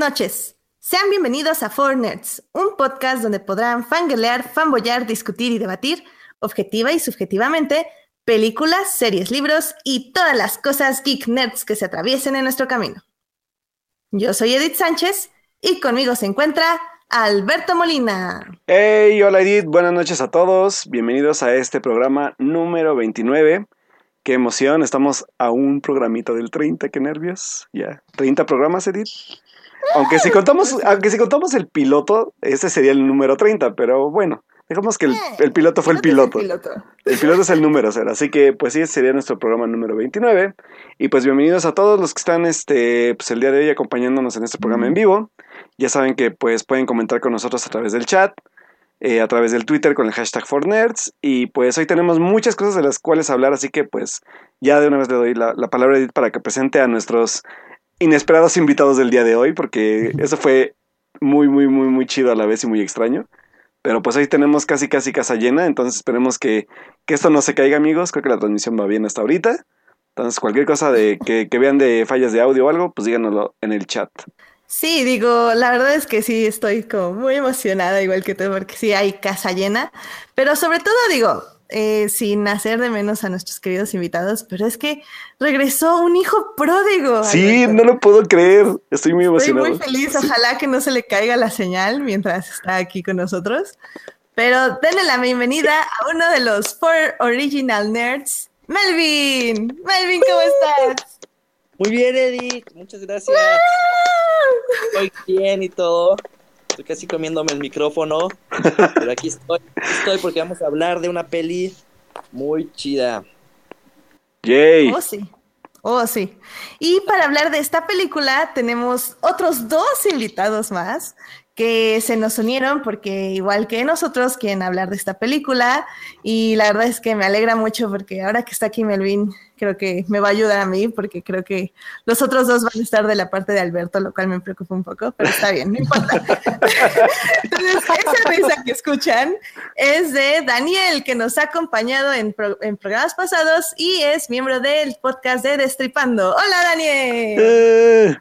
Noches. Sean bienvenidos a Four Nerds, un podcast donde podrán fangelear, fanboyar, discutir y debatir, objetiva y subjetivamente, películas, series, libros y todas las cosas geek nerds que se atraviesen en nuestro camino. Yo soy Edith Sánchez y conmigo se encuentra Alberto Molina. Hey, hola Edith, buenas noches a todos. Bienvenidos a este programa número 29. Qué emoción, estamos a un programito del 30, qué nervios. Ya, 30 programas, Edith. Aunque si contamos, aunque si contamos el piloto, ese sería el número 30, pero bueno, dejamos que el, el piloto fue el piloto. El piloto. El piloto es el número cero, así que pues sí, sería nuestro programa número 29. Y pues bienvenidos a todos los que están este, pues, el día de hoy acompañándonos en este programa en vivo. Ya saben que pues pueden comentar con nosotros a través del chat, eh, a través del Twitter con el hashtag ForNerds. Y pues hoy tenemos muchas cosas de las cuales hablar, así que pues ya de una vez le doy la, la palabra a Edith para que presente a nuestros inesperados invitados del día de hoy, porque eso fue muy, muy, muy, muy chido a la vez y muy extraño. Pero pues ahí tenemos casi, casi casa llena, entonces esperemos que, que esto no se caiga, amigos. Creo que la transmisión va bien hasta ahorita. Entonces, cualquier cosa de que, que vean de fallas de audio o algo, pues díganoslo en el chat. Sí, digo, la verdad es que sí estoy como muy emocionada, igual que tú, porque sí hay casa llena. Pero sobre todo, digo, eh, sin hacer de menos a nuestros queridos invitados, pero es que regresó un hijo pródigo. Sí, Alberto. no lo puedo creer. Estoy muy Estoy emocionado. muy feliz, ojalá que no se le caiga la señal mientras está aquí con nosotros. Pero denle la bienvenida a uno de los Four Original Nerds, Melvin. Melvin, ¿cómo estás? Muy bien, Edith. Muchas gracias. Estoy bien y todo. Estoy casi comiéndome el micrófono. Pero aquí estoy. Aquí estoy porque vamos a hablar de una peli muy chida. Yay. Oh, sí. Oh, sí. Y para hablar de esta película tenemos otros dos invitados más que se nos unieron porque igual que nosotros quieren hablar de esta película y la verdad es que me alegra mucho porque ahora que está aquí Melvin creo que me va a ayudar a mí porque creo que los otros dos van a estar de la parte de Alberto, lo cual me preocupa un poco, pero está bien, no importa. Entonces, esa risa que escuchan es de Daniel, que nos ha acompañado en, pro- en programas pasados y es miembro del podcast de Destripando. Hola, Daniel. Eh,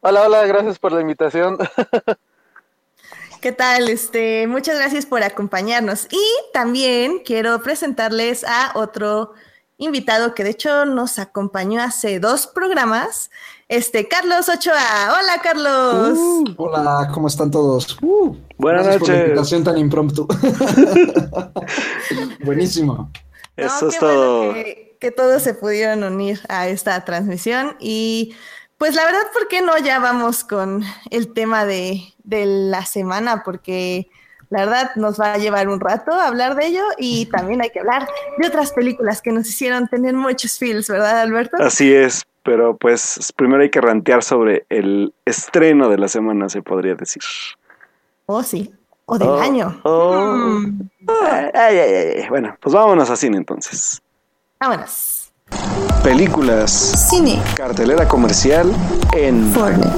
Hola, hola, gracias por la invitación. ¿Qué tal? Este, muchas gracias por acompañarnos. Y también quiero presentarles a otro invitado que de hecho nos acompañó hace dos programas, este Carlos Ochoa. Hola, Carlos. Uh, hola, ¿cómo están todos? Uh, Buenas gracias por la noches. invitación tan impromptu. Buenísimo. No, Eso es bueno todo. que, que todos se pudieron unir a esta transmisión y pues la verdad, ¿por qué no ya vamos con el tema de, de la semana? Porque la verdad nos va a llevar un rato hablar de ello y también hay que hablar de otras películas que nos hicieron tener muchos feels, ¿verdad, Alberto? Así es, pero pues primero hay que rantear sobre el estreno de la semana, se podría decir. Oh, sí. O del Oh, año. oh. Mm, Ay, ay, ay, ay. Bueno, pues vámonos a cine entonces. vámonos. Películas, Cine. cartelera comercial en Fortnite.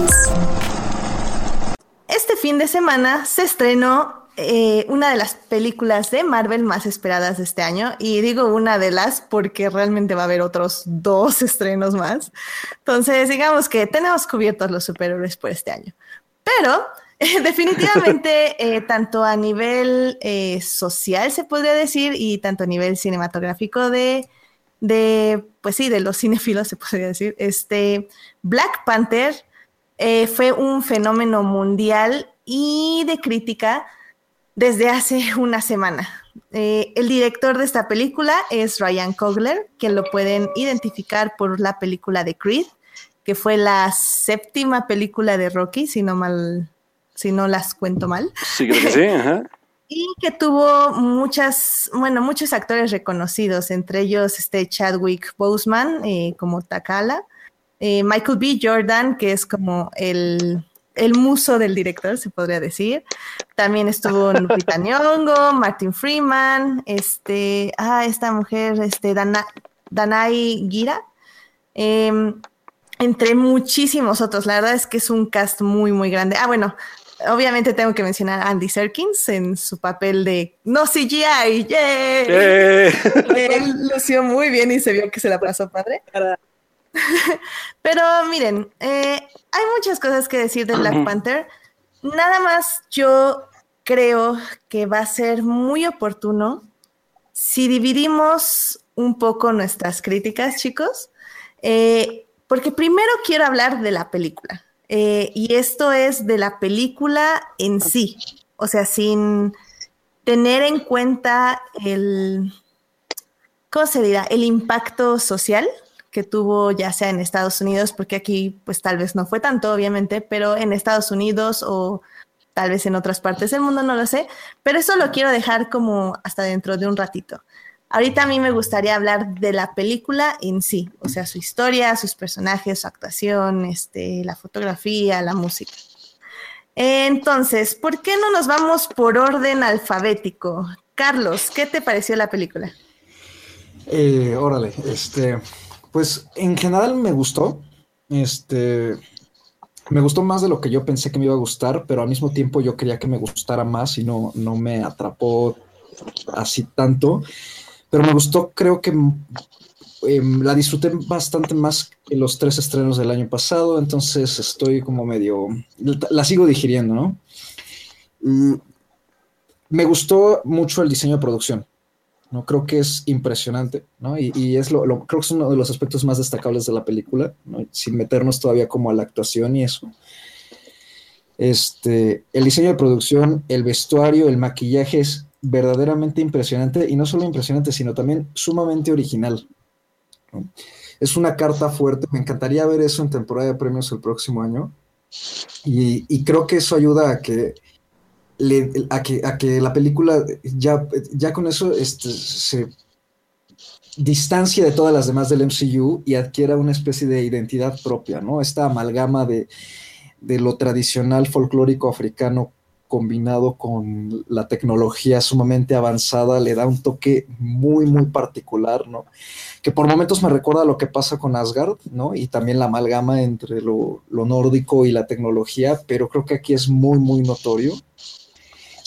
Este fin de semana se estrenó eh, una de las películas de Marvel más esperadas de este año. Y digo una de las porque realmente va a haber otros dos estrenos más. Entonces, digamos que tenemos cubiertos los superhéroes por este año. Pero eh, definitivamente, eh, tanto a nivel social se podría decir y tanto a nivel cinematográfico de, de, pues sí, de los cinéfilos se podría decir, este Black Panther fue un fenómeno mundial y de crítica desde hace una semana. Eh, el director de esta película es Ryan Coogler, que lo pueden identificar por la película de Creed, que fue la séptima película de Rocky, si no mal, si no las cuento mal Sí, creo que sí, ajá. y que tuvo muchas, bueno, muchos actores reconocidos, entre ellos este Chadwick Boseman eh, como Takala, eh, Michael B. Jordan, que es como el, el muso del director, se podría decir. También estuvo Lupita Nyong'o, Martin Freeman, este, ah, esta mujer, este, Dana, Danai Gira, eh, entre muchísimos otros. La verdad es que es un cast muy, muy grande. Ah, bueno, obviamente tengo que mencionar a Andy Serkins en su papel de no CGI. ¡yay! Eh, Él lució muy bien y se vio que se la pasó padre. Pero miren, eh, hay muchas cosas que decir de Black Panther. Nada más yo creo que va a ser muy oportuno si dividimos un poco nuestras críticas, chicos. Eh, porque primero quiero hablar de la película. Eh, y esto es de la película en sí. O sea, sin tener en cuenta el, ¿cómo se dirá? El impacto social que tuvo ya sea en Estados Unidos, porque aquí pues tal vez no fue tanto, obviamente, pero en Estados Unidos o tal vez en otras partes del mundo, no lo sé, pero eso lo quiero dejar como hasta dentro de un ratito. Ahorita a mí me gustaría hablar de la película en sí, o sea, su historia, sus personajes, su actuación, este, la fotografía, la música. Entonces, ¿por qué no nos vamos por orden alfabético? Carlos, ¿qué te pareció la película? Eh, órale, este, pues en general me gustó. Este, me gustó más de lo que yo pensé que me iba a gustar, pero al mismo tiempo yo quería que me gustara más y no, no me atrapó así tanto. Pero me gustó, creo que em, la disfruté bastante más que los tres estrenos del año pasado, entonces estoy como medio, la sigo digiriendo, ¿no? me gustó mucho el diseño de producción. ¿No? Creo que es impresionante, ¿no? Y, es lo, creo que es uno de los aspectos más destacables de la película, sin meternos todavía como a la actuación y eso. Este, el diseño de producción, el vestuario, el maquillaje es verdaderamente impresionante y no solo impresionante, sino también sumamente original. Es una carta fuerte, me encantaría ver eso en temporada de premios el próximo año y creo que eso ayuda a que a, que, a que la película ya, ya con eso este, se distancia de todas las demás del MCU y adquiera una especie de identidad propia, ¿no? Esta amalgama de, de lo tradicional folclórico africano combinado con la tecnología sumamente avanzada le da un toque muy, muy particular, ¿no? Que por momentos me recuerda a lo que pasa con Asgard, ¿no? Y también la amalgama entre lo, lo nórdico y la tecnología, pero creo que aquí es muy, muy notorio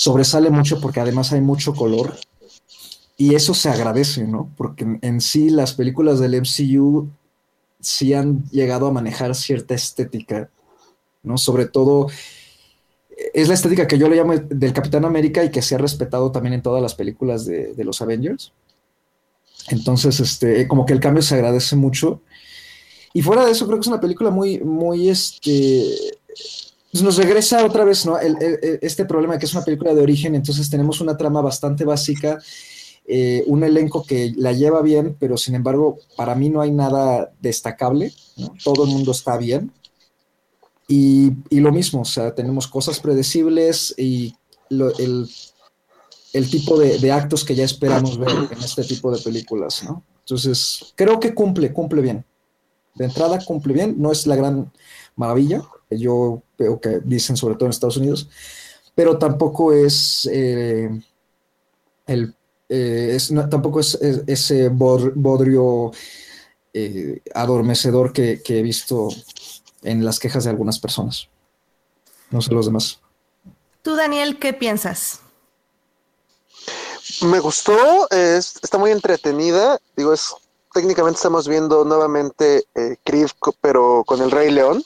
sobresale mucho porque además hay mucho color y eso se agradece, ¿no? Porque en sí las películas del MCU sí han llegado a manejar cierta estética, ¿no? Sobre todo es la estética que yo le llamo del Capitán América y que se ha respetado también en todas las películas de, los Avengers. Entonces, este, como que el cambio se agradece mucho. Y fuera de eso, creo que es una película muy, muy, este, nos regresa otra vez, ¿no? este problema que es una película de origen, entonces tenemos una trama bastante básica, eh, un elenco que la lleva bien, pero sin embargo, para mí no hay nada destacable, todo el mundo está bien. Y, lo mismo, o sea, tenemos cosas predecibles y el, tipo de, de, actos que ya esperamos ver en este tipo de películas, ¿no? Entonces, creo que cumple, cumple bien. De entrada cumple bien, no es la gran maravilla, yo veo que dicen sobre todo en Estados Unidos, pero tampoco es eh, el eh, tampoco es, ese bodrio eh, adormecedor que, he visto en las quejas de algunas personas. No sé los demás. Tú, Daniel, ¿qué piensas? Me gustó, está muy entretenida. Digo, es técnicamente estamos viendo nuevamente eh, pero con el Rey León.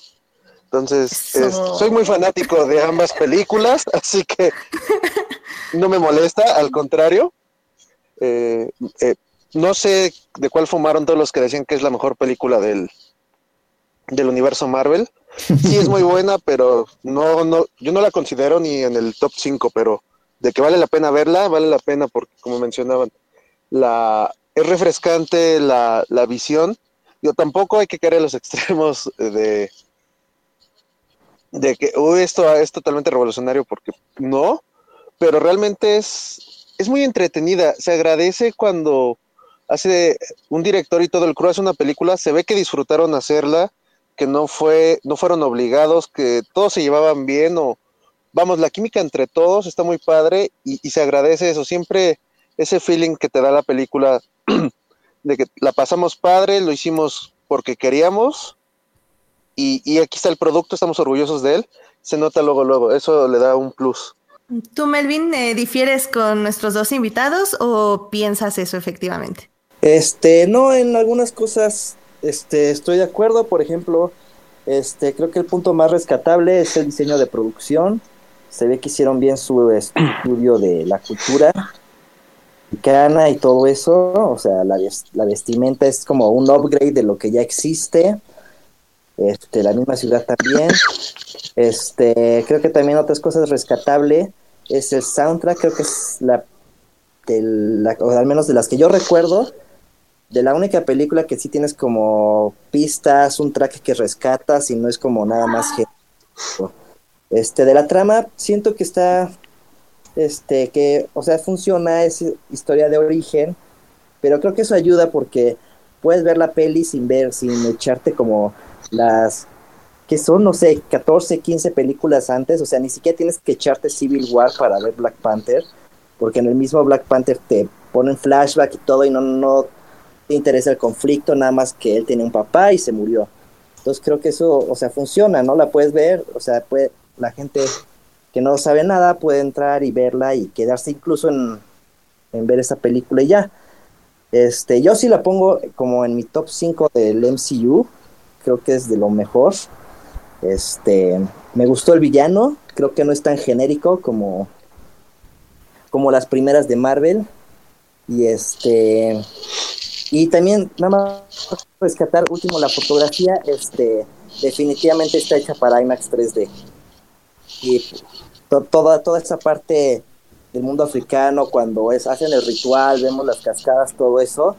Entonces, soy muy fanático de ambas películas, así que no me molesta, al contrario. Eh, eh, no sé de cuál fumaron todos los que decían que es la mejor película del, del universo Marvel. Sí es muy buena, pero no, no, yo no la considero ni en el top 5, pero de que vale la pena verla, vale la pena porque, como mencionaban, la, es refrescante la, la visión. Yo tampoco hay que caer en los extremos de, de que esto es totalmente revolucionario porque no, pero realmente es, es muy entretenida. Se agradece cuando hace un director y todo el crew hace una película, se ve que disfrutaron hacerla, que no fue, no fueron obligados, que todos se llevaban bien o vamos, la química entre todos está muy padre y, y se agradece eso, siempre ese feeling que te da la película de que la pasamos padre, lo hicimos porque queríamos y, aquí está el producto, estamos orgullosos de él, se nota luego, luego, eso le da un plus. ¿Tú, Melvin, eh, difieres con nuestros dos invitados o piensas eso efectivamente? Este, no, en algunas cosas este, estoy de acuerdo, por ejemplo, este, creo que el punto más rescatable es el diseño de producción. Se ve que hicieron bien su estudio de la cultura mexicana y todo eso. O sea, la, la vestimenta es como un upgrade de lo que ya existe. Este, la misma ciudad también. Este, creo que también otras cosas rescatable es el soundtrack, creo que es la, o al menos de las que yo recuerdo, de la única película que sí tienes como pistas, un track que rescatas y no es como nada más Este, de la trama, siento que está, este, que, o sea, funciona, es historia de origen, pero creo que eso ayuda porque puedes ver la peli sin ver, sin echarte como las que son, no sé, 14, 15 películas antes, o sea, ni siquiera tienes que echarte Civil War para ver Black Panther, porque en el mismo Black Panther te ponen flashback y todo y no, no te interesa el conflicto, nada más que él tiene un papá y se murió. Entonces creo que eso, o sea, funciona, ¿no? La puedes ver, o sea, puede, la gente que no sabe nada puede entrar y verla y quedarse incluso en, en ver esa película y ya. Este, yo sí la pongo como en mi top 5 del MCU, creo que es de lo mejor. Este, me gustó el villano, creo que no es tan genérico como, como las primeras de Marvel. Y este, y también nada más rescatar último la fotografía, este, definitivamente está hecha para IMAX 3D. Y toda, toda esa parte del mundo africano, cuando es, hacen el ritual, vemos las cascadas, todo eso,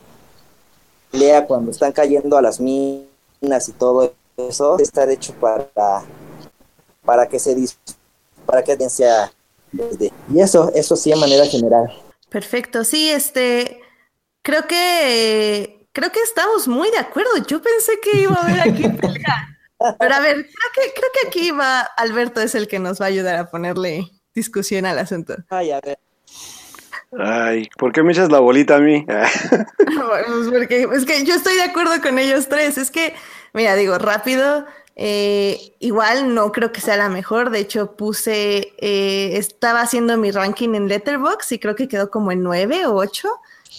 lea cuando están cayendo a las minas y todo eso estar hecho para para que se para que sea y eso eso sí de manera general. Perfecto. Sí este creo que creo que estamos muy de acuerdo. Yo pensé que iba a haber aquí pero a ver creo que creo que aquí va Alberto es el que nos va a ayudar a ponerle discusión al asunto. Ay a ver Ay, ¿por qué me echas la bolita a mí? pues porque es que yo estoy de acuerdo con ellos tres. Es que, mira, digo, rápido, eh, igual no creo que sea la mejor. De hecho, puse, eh, estaba haciendo mi ranking en Letterboxd y creo que quedó como en nueve o ocho.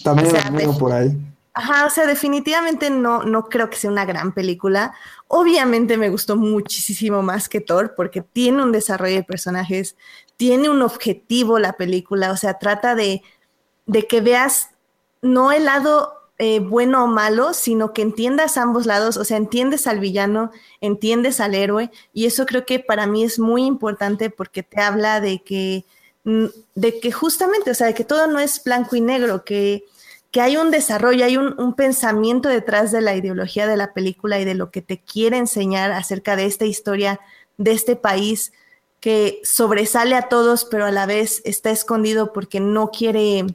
También o por ahí. Ajá, o sea, definitivamente no, no creo que sea una gran película. Obviamente me gustó muchísimo más que Thor porque tiene un desarrollo de personajes, tiene un objetivo la película, o sea, trata de, de que veas no el lado eh, bueno o malo, sino que entiendas ambos lados, o sea, entiendes al villano, entiendes al héroe, y eso creo que para mí es muy importante porque te habla de que, mm, de que justamente, o sea, de que todo no es blanco y negro, que, que hay un desarrollo, hay un, un, pensamiento detrás de la ideología de la película y de lo que te quiere enseñar acerca de esta historia, de este país, que sobresale a todos, pero a la vez está escondido porque no quiere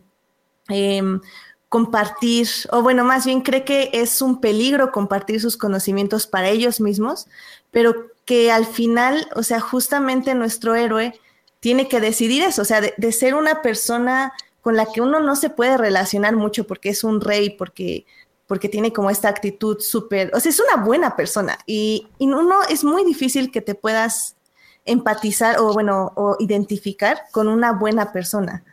em, compartir, o bueno, más bien cree que es un peligro compartir sus conocimientos para ellos mismos, pero que al final, o sea, justamente nuestro héroe tiene que decidir eso, o sea, de, ser una persona con la que uno no se puede relacionar mucho porque es un rey, porque porque tiene como esta actitud súper, o sea, es una buena persona y, y, uno es muy difícil que te puedas empatizar o bueno, o identificar con una buena persona.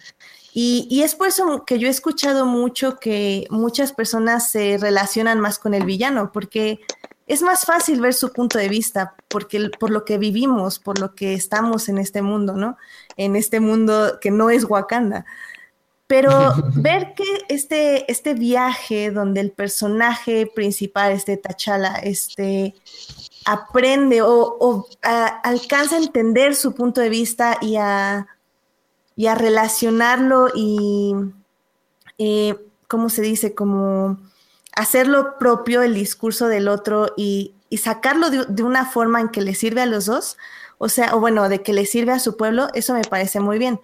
Y, y, es por eso que yo he escuchado mucho que muchas personas se relacionan más con el villano, porque es más fácil ver su punto de vista, porque por lo que vivimos, por lo que estamos en este mundo, ¿no? En este mundo que no es Wakanda. Pero ver que este, este viaje donde el personaje principal, este T'Challa, este, aprende o, alcanza a entender su punto de vista y a, y a relacionarlo y, eh, ¿cómo se dice? Como hacerlo propio el discurso del otro y, sacarlo de, una forma en que le sirve a los dos, o sea, o bueno, de que le sirve a su pueblo, eso me parece muy bien.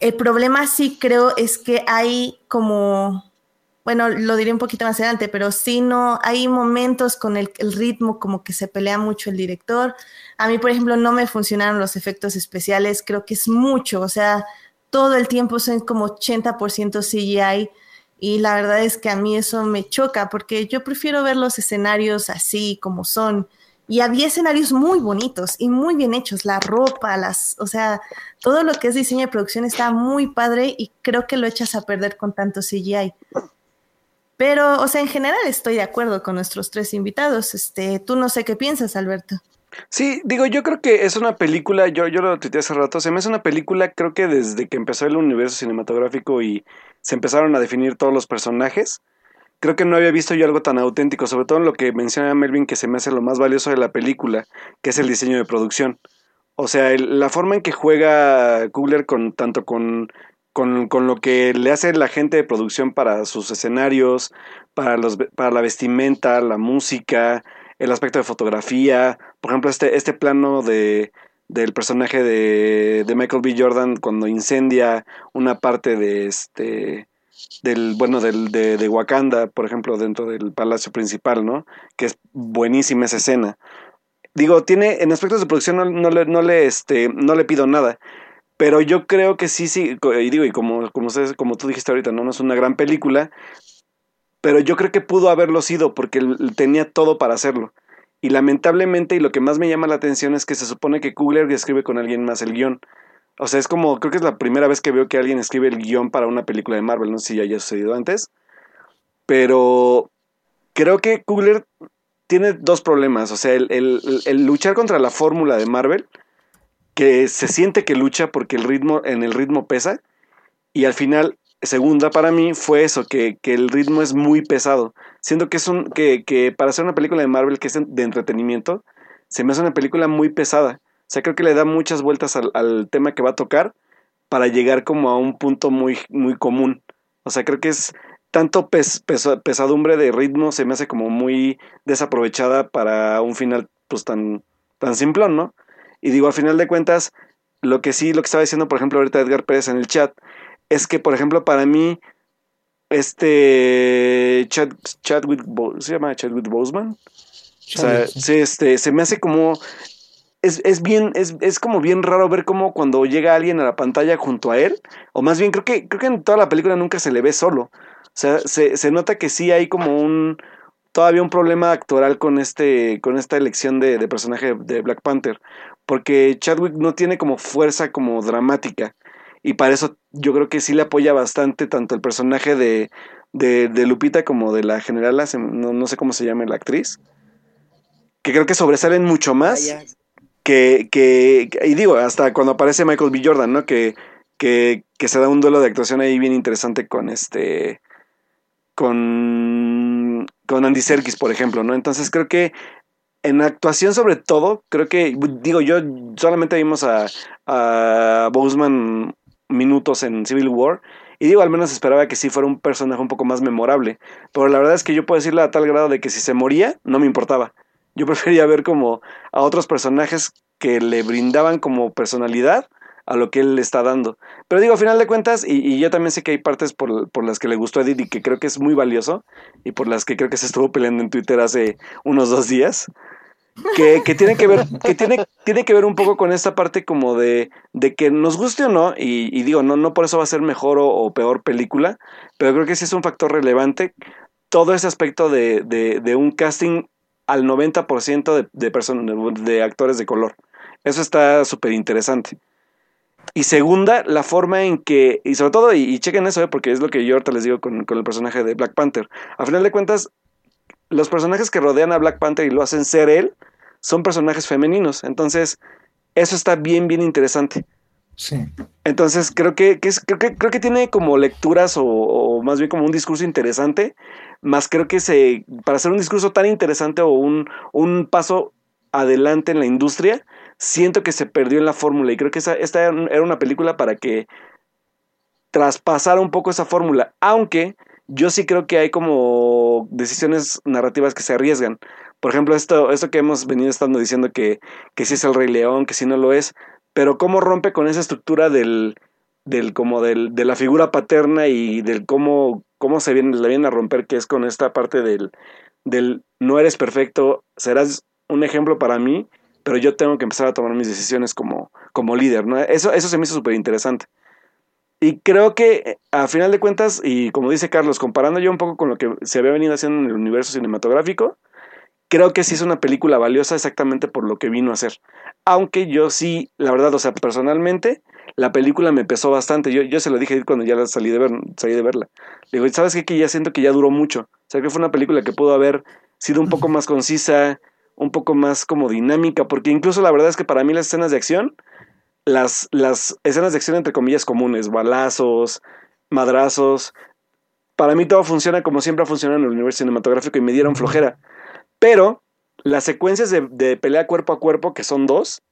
El problema sí creo es que hay como bueno, lo diré un poquito más adelante, pero sí no, hay momentos con el, ritmo como que se pelea mucho el director. A mí, por ejemplo, no me funcionaron los efectos especiales, creo que es mucho, o sea, todo el tiempo son como 80% CGI y la verdad es que a mí eso me choca porque yo prefiero ver los escenarios así como son. Y había escenarios muy bonitos y muy bien hechos, la ropa, las, o sea, todo lo que es diseño y producción está muy padre y creo que lo echas a perder con tanto CGI. Pero, o sea, en general estoy de acuerdo con nuestros tres invitados. Este, tú no sé qué piensas, Alberto. Sí, digo, yo creo que es una película, yo, yo lo tuiteé hace rato, se me hace una película, creo que desde que empezó el universo cinematográfico y se empezaron a definir todos los personajes, creo que no había visto yo algo tan auténtico, sobre todo en lo que menciona Melvin, que se me hace lo más valioso de la película, que es el diseño de producción. O sea, la forma en que juega Kugler con tanto con, con, con, lo que le hace la gente de producción para sus escenarios, para, los, para la vestimenta, la música, el aspecto de fotografía. Por ejemplo, este, este plano de, del personaje de, de Michael B. Jordan cuando incendia una parte de este del bueno del de, de, Wakanda por ejemplo dentro del palacio principal no que es buenísima esa escena digo, tiene, en aspectos de producción no, le, no, le, este, no le pido nada. Pero yo creo que sí, sí, y digo, y como, como, como tú dijiste ahorita, ¿no? no es una gran película, pero yo creo que pudo haberlo sido porque tenía todo para hacerlo. Y lamentablemente, y lo que más me llama la atención es que se supone que Kugler escribe con alguien más el guion. O sea, es como, creo que es la primera vez que veo que alguien escribe el guion para una película de Marvel, no sé si ya haya sucedido antes. Pero creo que Kugler tiene dos problemas. O sea, el, luchar contra la fórmula de Marvel, que se siente que lucha porque el ritmo, en el ritmo pesa. Y al final, segunda para mí, fue eso, que, el ritmo es muy pesado. Siendo que es un. Que, que, para hacer una película de Marvel que es de entretenimiento, se me hace una película muy pesada. O sea, creo que le da muchas vueltas al, al tema que va a tocar para llegar como a un punto muy, muy común. O sea, creo que es tanto pesadumbre de ritmo se me hace como muy desaprovechada para un final pues tan, tan simplón, ¿no? Y digo, al final de cuentas, lo que sí, lo que estaba diciendo, por ejemplo, ahorita Edgar Pérez en el chat, es que, por ejemplo, para mí, este Chadwick, ¿se llama Chadwick Boseman? O sea, sí, este, se me hace como es, es bien, es, es, como bien raro ver cómo cuando llega alguien a la pantalla junto a él, o más bien creo que, creo que en toda la película nunca se le ve solo. O sea, se, se nota que sí hay como un todavía un problema actoral con este con esta elección de, de, personaje de Black Panther porque Chadwick no tiene como fuerza como dramática y para eso yo creo que sí le apoya bastante tanto el personaje de, de, de Lupita como de la generala no, no, sé cómo se llama la actriz que creo que sobresalen mucho más que, que y digo hasta cuando aparece Michael B. Jordan no que que, que se da un duelo de actuación ahí bien interesante con este con, con Andy Serkis, por ejemplo, ¿no? Entonces creo que en actuación sobre todo, creo que, digo, yo solamente vimos a, a Boseman minutos en Civil War, y digo, al menos esperaba que sí fuera un personaje un poco más memorable, pero la verdad es que yo puedo decirle a tal grado de que si se moría, no me importaba. Yo prefería ver como a otros personajes que le brindaban como personalidad a lo que él le está dando. Pero digo, a final de cuentas, y, yo también sé que hay partes por, por, las que le gustó a y que creo que es muy valioso, y por las que creo que se estuvo peleando en Twitter hace unos dos días, que, tiene que ver, que tiene, tiene que ver un poco con esta parte como de, de que nos guste o no, y, digo, no, no por eso va a ser mejor o, peor película, pero creo que sí es un factor relevante todo ese aspecto de, de, un casting al 90% de, de, de actores de color. Eso está súper interesante. Y segunda, la forma en que, y sobre todo, y, chequen eso, eh, porque es lo que yo ahorita les digo con, con, el personaje de Black Panther. A final de cuentas, los personajes que rodean a Black Panther y lo hacen ser él, son personajes femeninos. Entonces, eso está bien, bien interesante. Sí. Entonces, creo que, que, es, creo que, creo que tiene como lecturas o, o, más bien como un discurso interesante, más creo que se, para hacer un discurso tan interesante o un, un paso adelante en la industria, siento que se perdió en la fórmula y creo que esa, esta era una película para que traspasara un poco esa fórmula, aunque yo sí creo que hay como decisiones narrativas que se arriesgan. Por ejemplo, esto, esto que hemos venido estando diciendo que, que sí es el Rey León, que sí no lo es, pero cómo rompe con esa estructura del, del como del, de la figura paterna y del cómo, cómo se viene, la viene a romper, que es con esta parte del, del no eres perfecto, serás un ejemplo para mí, pero yo tengo que empezar a tomar mis decisiones como, como líder, ¿no? Eso, eso se me hizo súper interesante. Y creo que a final de cuentas, y como dice Carlos, comparando yo un poco con lo que se había venido haciendo en el universo cinematográfico, creo que sí es una película valiosa exactamente por lo que vino a hacer. Aunque yo sí, la verdad, o sea, personalmente, la película me pesó bastante. Yo, yo se lo dije cuando ya salí de, ver, salí de verla. Le digo, ¿sabes qué? Que ya siento que ya duró mucho. O sea, que fue una película que pudo haber sido un poco más concisa, un poco más como dinámica, porque incluso la verdad es que para mí las escenas de acción, las, las escenas de acción entre comillas comunes, balazos, madrazos, para mí todo funciona como siempre ha funcionado en el universo cinematográfico y me dieron flojera. Pero las secuencias de, de pelea cuerpo a cuerpo, que son dos,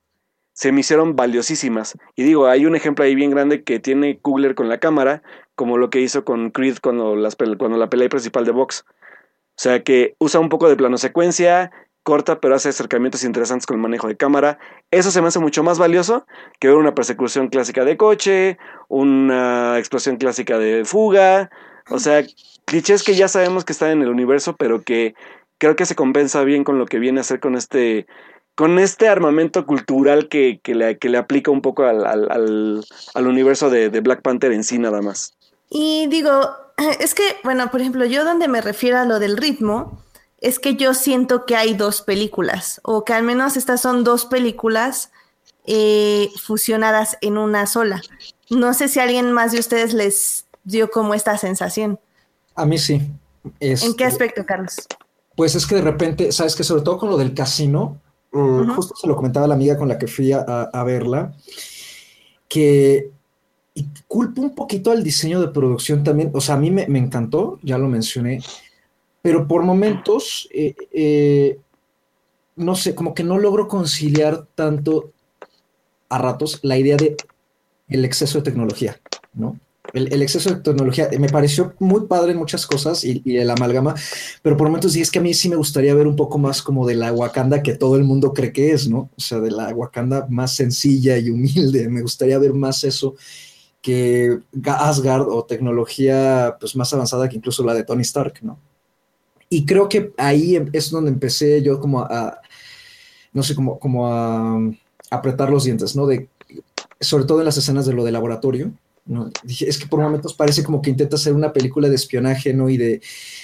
se me hicieron valiosísimas. Y digo, hay un ejemplo ahí bien grande que tiene Kugler con la cámara, como lo que hizo con Creed cuando, las, cuando la pelea principal de box. O sea que usa un poco de plano secuencia, corta, pero hace acercamientos interesantes con el manejo de cámara. Eso se me hace mucho más valioso que ver una persecución clásica de coche, una explosión clásica de fuga. O sea, clichés que ya sabemos que están en el universo, pero que creo que se compensa bien con lo que viene a hacer con este con este armamento cultural que, que, le, que le, aplica un poco al, al, al universo de, de, Black Panther en sí nada más. Y digo, es que, bueno, por ejemplo, yo donde me refiero a lo del ritmo, es que yo siento que hay dos películas, o que al menos estas son dos películas eh, fusionadas en una sola. No sé si a alguien más de ustedes les dio como esta sensación. A mí sí. ¿En qué aspecto, Carlos? Pues es que de repente, sabes que sobre todo con lo del casino, Uh, justo se lo comentaba la amiga con la que fui a, a verla, que y culpo un poquito al diseño de producción también, o sea, a mí me, me encantó, ya lo mencioné, pero por momentos, eh, eh, no sé, como que no logro conciliar tanto a ratos la idea de el exceso de tecnología, ¿no? El, exceso de tecnología me pareció muy padre en muchas cosas y, el amalgama, pero por momentos sí es que a mí sí me gustaría ver un poco más como de la Wakanda que todo el mundo cree que es, ¿no? O sea, de la Wakanda más sencilla y humilde. Me gustaría ver más eso que Asgard o tecnología pues más avanzada que incluso la de Tony Stark, ¿no? Y creo que ahí em, es donde empecé yo como a, no sé, como, como a, a apretar los dientes, ¿no? De, sobre todo en las escenas de lo de laboratorio, ¿no? Dije, es que por momentos parece como que intenta hacer una película de espionaje, ¿no? Y de,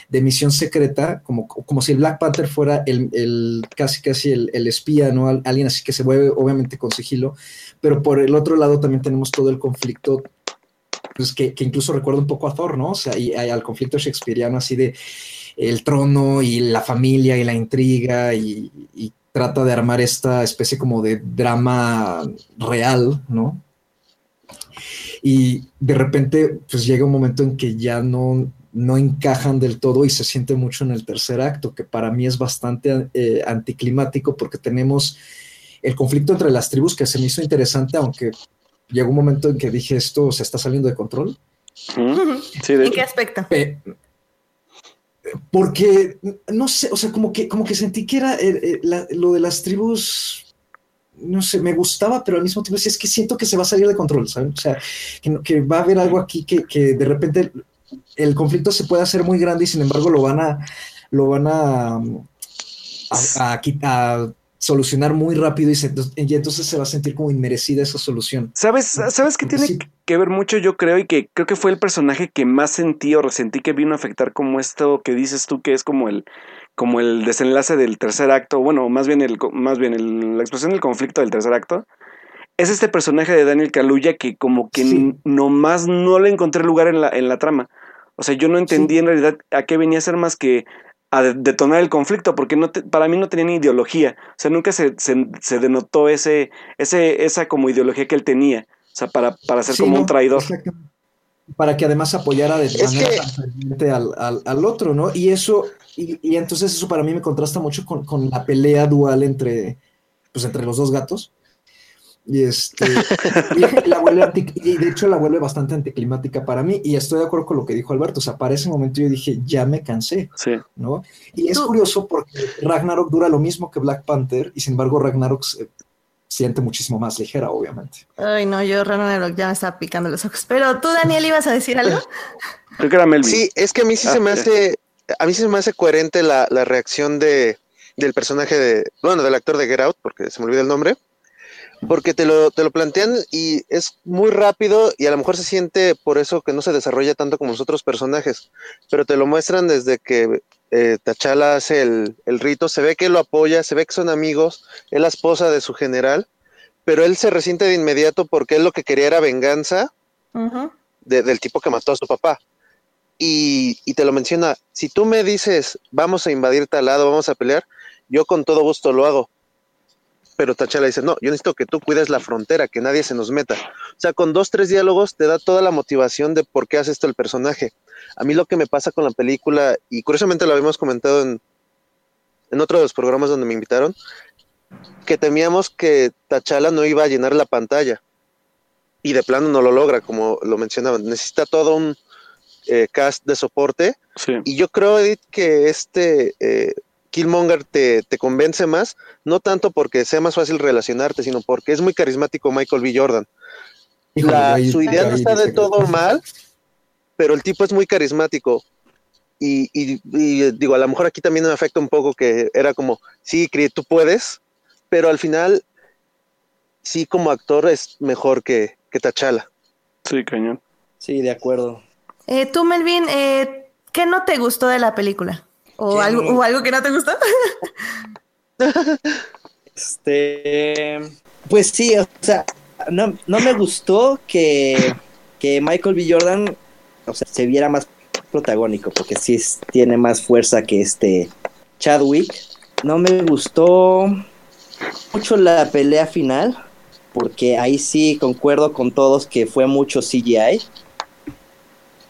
de misión secreta, como, como si el Black Panther fuera el, el casi casi el, el, espía, ¿no? Alguien así que se mueve obviamente con sigilo, pero por el otro lado también tenemos todo el conflicto, pues que, que incluso recuerda un poco a Thor, ¿no? O sea, y, al conflicto shakespeariano así de el trono y la familia y la intriga y, y trata de armar esta especie como de drama real, ¿no? y de repente pues llega un momento en que ya no, no encajan del todo y se siente mucho en el tercer acto, que para mí es bastante eh, anticlimático porque tenemos el conflicto entre las tribus que se me hizo interesante, aunque llegó un momento en que dije esto se está saliendo de control. Sí, de ¿En qué aspecto? Porque, no sé, o sea, como que, como que sentí que era eh, la, lo de las tribus no sé, me gustaba, pero al mismo tiempo es que siento que se va a salir de control, ¿sabes? O sea, que, va a haber algo aquí que, de repente el conflicto se puede hacer muy grande y sin embargo lo van a, lo van a, a, solucionar muy rápido y, se, y, entonces se va a sentir como inmerecida esa solución. ¿Sabes, ¿sabes qué tiene sí. que ver mucho yo creo y que creo que fue el personaje que más sentí o resentí que vino a afectar como esto que dices tú que es como el como el desenlace del tercer acto, bueno, más bien, el, más bien el, la explosión del conflicto del tercer acto, es este personaje de Daniel Kaluuya que como que sí. nomás no le encontré lugar en la, en la trama. O sea, yo no entendí sí. en realidad a qué venía a ser más que a detonar el conflicto, porque no te, para mí no tenía ni ideología. O sea, nunca se, se, se, denotó ese, ese, esa como ideología que él tenía. O sea, para, para ser sí, como no, un traidor. Para que además apoyara de manera que... al, al, al otro, ¿no? Y eso y, y, entonces eso para mí me contrasta mucho con, con, la pelea dual entre, pues, entre los dos gatos. Y, este, y, la vuelve anti, y de hecho la vuelve bastante anticlimática para mí. Y estoy de acuerdo con lo que dijo Alberto. O sea, para ese momento yo dije, ya me cansé. Sí. ¿no? Y es curioso porque Ragnarok dura lo mismo que Black Panther. Y sin embargo, Ragnarok se siente muchísimo más ligera, obviamente. Ay, no, yo Ragnarok ya me estaba picando los ojos. Pero tú, Daniel, ibas a decir algo. Creo que era Melvin. Sí, es que a mí sí ah, se me hace a mí se me hace coherente la, la, reacción de, del personaje de, bueno, del actor de Get Out, porque se me olvida el nombre, porque te lo, te lo plantean y es muy rápido y a lo mejor se siente por eso que no se desarrolla tanto como los otros personajes, pero te lo muestran desde que eh, T'Challa hace el, el rito, se ve que lo apoya, se ve que son amigos, es la esposa de su general, pero él se resiente de inmediato porque él lo que quería era venganza del tipo que mató a su papá. Y, y, te lo menciona, si tú me dices, vamos a invadir tal lado, vamos a pelear, yo con todo gusto lo hago. Pero Tachala dice, no, yo necesito que tú cuides la frontera, que nadie se nos meta. O sea, con dos, tres diálogos te da toda la motivación de por qué hace esto el personaje. A mí lo que me pasa con la película, y curiosamente lo habíamos comentado en, en otro de los programas donde me invitaron, que temíamos que Tachala no iba a llenar la pantalla. Y de plano no lo logra, como lo mencionaban. Necesita todo un eh, cast de soporte. Y yo creo, Edith, que este eh, Killmonger te, te, convence más, no tanto porque sea más fácil relacionarte, sino porque es muy carismático Michael B. Jordan. su idea no está de todo mal, pero el tipo es muy carismático. Y, y, digo, a lo mejor aquí también me afecta un poco que era como, sí, tú puedes, pero al final, sí, como actor es mejor que, que Tachala. Sí, cañón. Sí, de acuerdo. Eh, tú, Melvin, eh, ¿qué no te gustó de la película? ¿O, algo, algo que no te gustó? este. Pues sí, o sea, no, no me gustó que, que Michael B. Jordan o sea, se viera más protagónico, porque sí tiene más fuerza que este Chadwick. No me gustó mucho la pelea final, porque ahí sí concuerdo con todos que fue mucho CGI.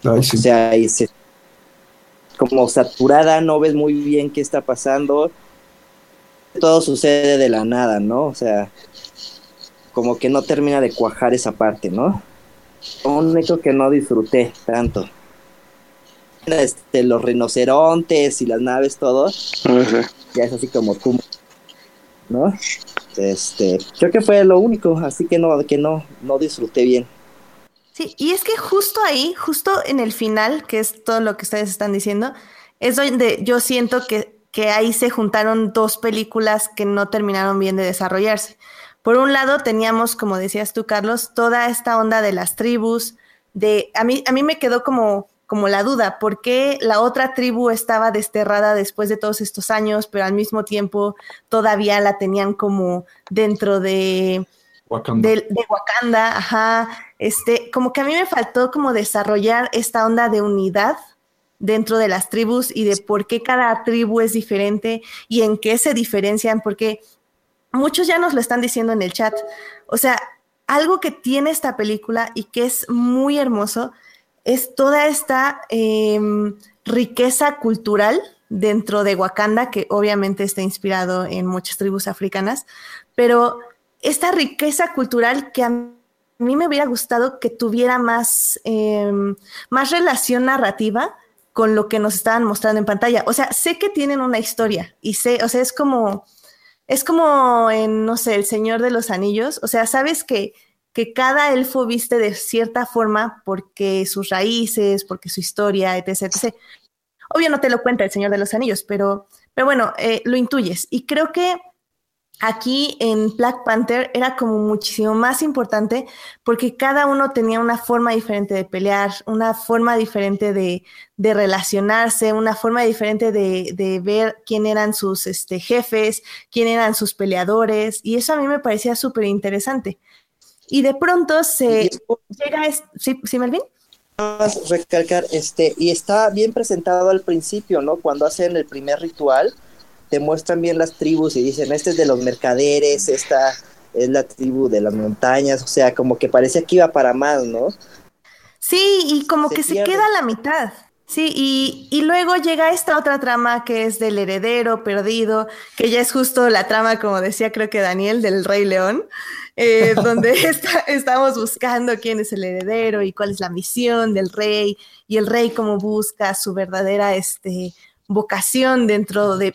O sea, ahí se, como saturada, no ves muy bien qué está pasando. Todo sucede de la nada, ¿no? O sea, como que no termina de cuajar esa parte, ¿no? Un hecho que no disfruté tanto. Este, los rinocerontes y las naves, todo. Ya es así como tú, ¿no? Este, creo que fue lo único, así que no, que no, no disfruté bien. Sí, y es que justo ahí, justo en el final, que es todo lo que ustedes están diciendo, es donde yo siento que, que ahí se juntaron dos películas que no terminaron bien de desarrollarse. Por un lado teníamos, como decías tú, Carlos, toda esta onda de las tribus, de a mí, a mí me quedó como como la duda, ¿por qué la otra tribu estaba desterrada después de todos estos años, pero al mismo tiempo todavía la tenían como dentro de Wakanda. De, Wakanda, ajá, este, como que a mí me faltó como desarrollar esta onda de unidad dentro de las tribus y de por qué cada tribu es diferente y en qué se diferencian, porque muchos ya nos lo están diciendo en el chat. O sea, algo que tiene esta película y que es muy hermoso es toda esta em, riqueza cultural dentro de Wakanda, que obviamente está inspirado en muchas tribus africanas, pero esta riqueza cultural que a mí me hubiera gustado que tuviera más, em, más relación narrativa con lo que nos estaban mostrando en pantalla. O sea, sé que tienen una historia y sé, o sea, es como, es como en, no sé, El Señor de los Anillos. O sea, sabes que que cada elfo viste de cierta forma porque sus raíces, porque su historia, etc. etc. Obvio no te lo cuenta el Señor de los Anillos, pero, pero bueno, eh, lo intuyes. Y creo que aquí en Black Panther era como muchísimo más importante porque cada uno tenía una forma diferente de pelear, una forma diferente de, de relacionarse, una forma diferente de, de, ver quién eran sus este, jefes, quién eran sus peleadores. Y eso a mí me parecía súper interesante. Y de pronto se llega, ¿sí, ¿sí Melvin? Más recalcar, este, y está bien presentado al principio, ¿no? Cuando hacen el primer ritual, te muestran bien las tribus y dicen, este es de los mercaderes, esta es la tribu de las montañas, o sea, como que parecía que iba para más, ¿no? Sí, y como que se queda a la mitad. Sí, y, y, luego llega esta otra trama que es del heredero perdido, que ya es justo la trama, como decía creo que Daniel, del Rey León, eh, donde estamos buscando quién es el heredero y cuál es la misión del rey, y el rey cómo busca su verdadera este, vocación dentro de,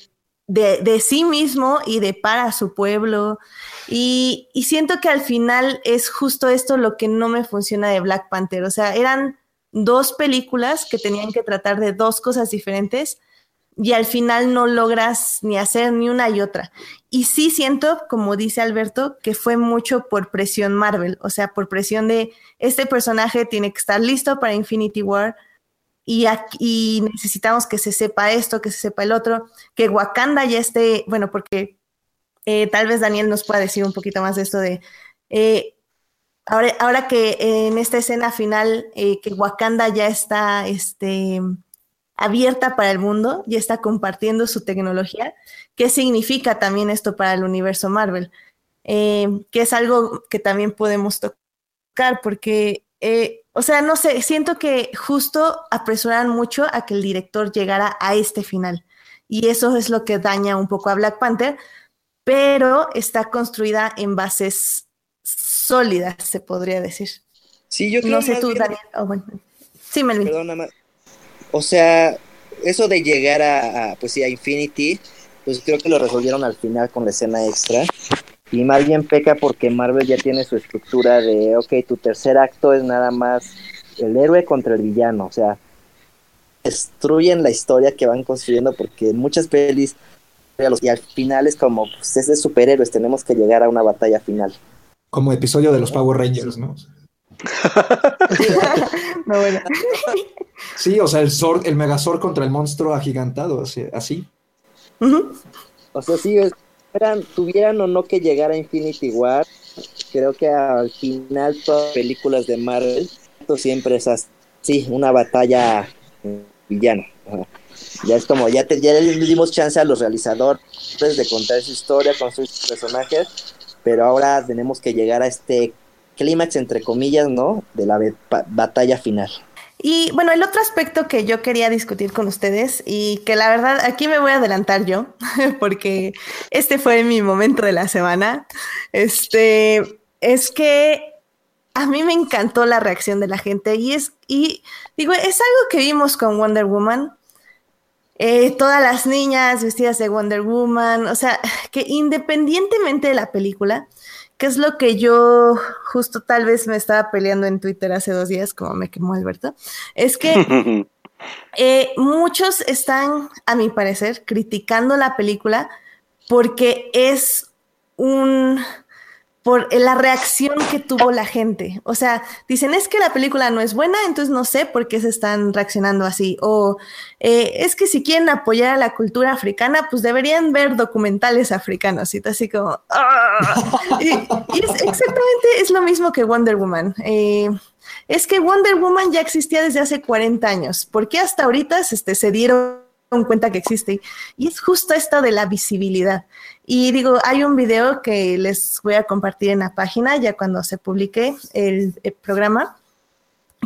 de, de sí mismo y de para su pueblo. Y, y siento que al final es justo esto lo que no me funciona de Black Panther, o sea, eran dos películas que tenían que tratar de dos cosas diferentes y al final no logras ni hacer ni una y otra. Y sí siento, como dice Alberto, que fue mucho por presión Marvel, o sea, por presión de este personaje tiene que estar listo para Infinity War y, aquí, necesitamos que se sepa esto, que se sepa el otro, que Wakanda ya esté, bueno, porque eh, tal vez Daniel nos pueda decir un poquito más de esto de Eh, ahora, ahora que en esta escena final, eh, que Wakanda ya está este, abierta para el mundo, ya está compartiendo su tecnología, ¿qué significa también esto para el universo Marvel? que es algo que también podemos tocar, porque o sea, no sé, siento que justo apresuran mucho a que el director llegara a este final. Y eso es lo que daña un poco a Black Panther, pero está construida en bases sólidas, se podría decir. Sí, yo creo No sé tú, Daniel. Oh, bueno. Sí, Melvin. Perdón, O sea, eso de llegar a, pues sí, a Infinity, pues creo que lo resolvieron al final con la escena extra. Y más bien peca porque Marvel ya tiene su estructura de, ok, tu tercer acto es nada más el héroe contra el villano. O sea, destruyen la historia que van construyendo porque en muchas pelis y al final es como, pues es de superhéroes, tenemos que llegar a una batalla final. Como episodio de los Power Rangers, ¿no? no bueno. Sí, o sea, el Zord, el Megazord contra el monstruo agigantado, así. O sea, sí, tuvieran o no que llegar a Infinity War, creo que al final todas las películas de Marvel siempre es así, una batalla villano. Ya es como, ya, ya le dimos chance a los realizadores de contar su historia, construir sus personajes, pero ahora tenemos que llegar a este clímax, entre comillas, ¿no? De la batalla final. Y bueno, el otro aspecto que yo quería discutir con ustedes y que la verdad aquí me voy a adelantar yo, porque este fue mi momento de la semana, este, es que a mí me encantó la reacción de la gente y es, y digo, es algo que vimos con Wonder Woman. Eh, todas las niñas vestidas de Wonder Woman, o sea, que independientemente de la película, que es lo que yo justo tal vez me estaba peleando en Twitter hace dos días, como me quemó Alberto, es que eh, muchos están, a mi parecer, criticando la película porque es un por la reacción que tuvo la gente. O sea, dicen, es que la película no es buena, entonces no sé por qué se están reaccionando así. O eh, es que si quieren apoyar a la cultura africana, pues deberían ver documentales africanos. Y así como... ¡ah! y, es exactamente es lo mismo que Wonder Woman. Eh, es que Wonder Woman ya existía desde hace 40 años. ¿Por qué hasta ahorita este, se dieron cuenta que existe? Y es justo esto de la visibilidad. Y digo, hay un video que les voy a compartir en la página ya cuando se publique el, programa.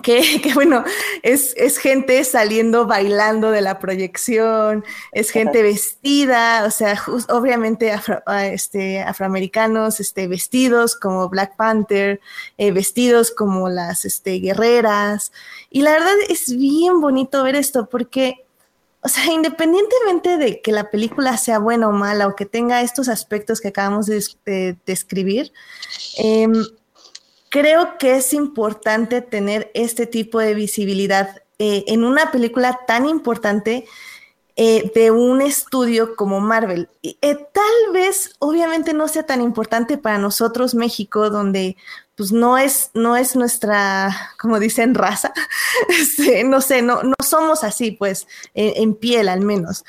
Que, que, bueno, es, es, gente saliendo bailando de la proyección, es gente vestida, o sea, obviamente ah, este, afroamericanos este, vestidos como Black Panther, eh, vestidos como las este, guerreras. Y la verdad es bien bonito ver esto porque o sea, independientemente de que la película sea buena o mala o que tenga estos aspectos que acabamos de describir, em, creo que es importante tener este tipo de visibilidad eh, en una película tan importante eh, de un estudio como Marvel. Eh, tal vez, obviamente, no sea tan importante para nosotros, México, donde pues no es, no es nuestra, como dicen, raza. Este, no sé, no, no somos así, pues, en, piel al menos.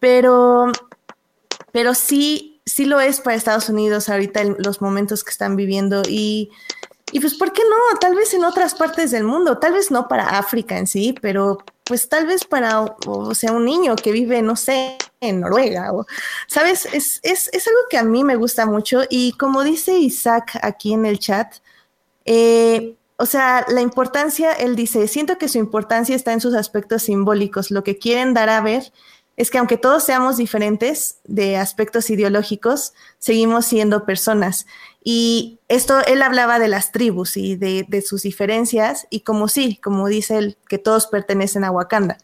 Pero, pero sí, sí lo es para Estados Unidos ahorita los momentos que están viviendo y, y pues, ¿por qué no? Tal vez en otras partes del mundo, tal vez no para África en sí, pero pues tal vez para, o sea, un niño que vive, no sé, en Noruega, o, ¿sabes? Es, es, es, algo que a mí me gusta mucho y como dice Isaac aquí en el chat, eh, o sea, la importancia, él dice, siento que su importancia está en sus aspectos simbólicos, lo que quieren dar a ver es que aunque todos seamos diferentes de aspectos ideológicos, seguimos siendo personas. Y esto, él hablaba de las tribus y de, sus diferencias, y como sí, como dice él, que todos pertenecen a Wakanda,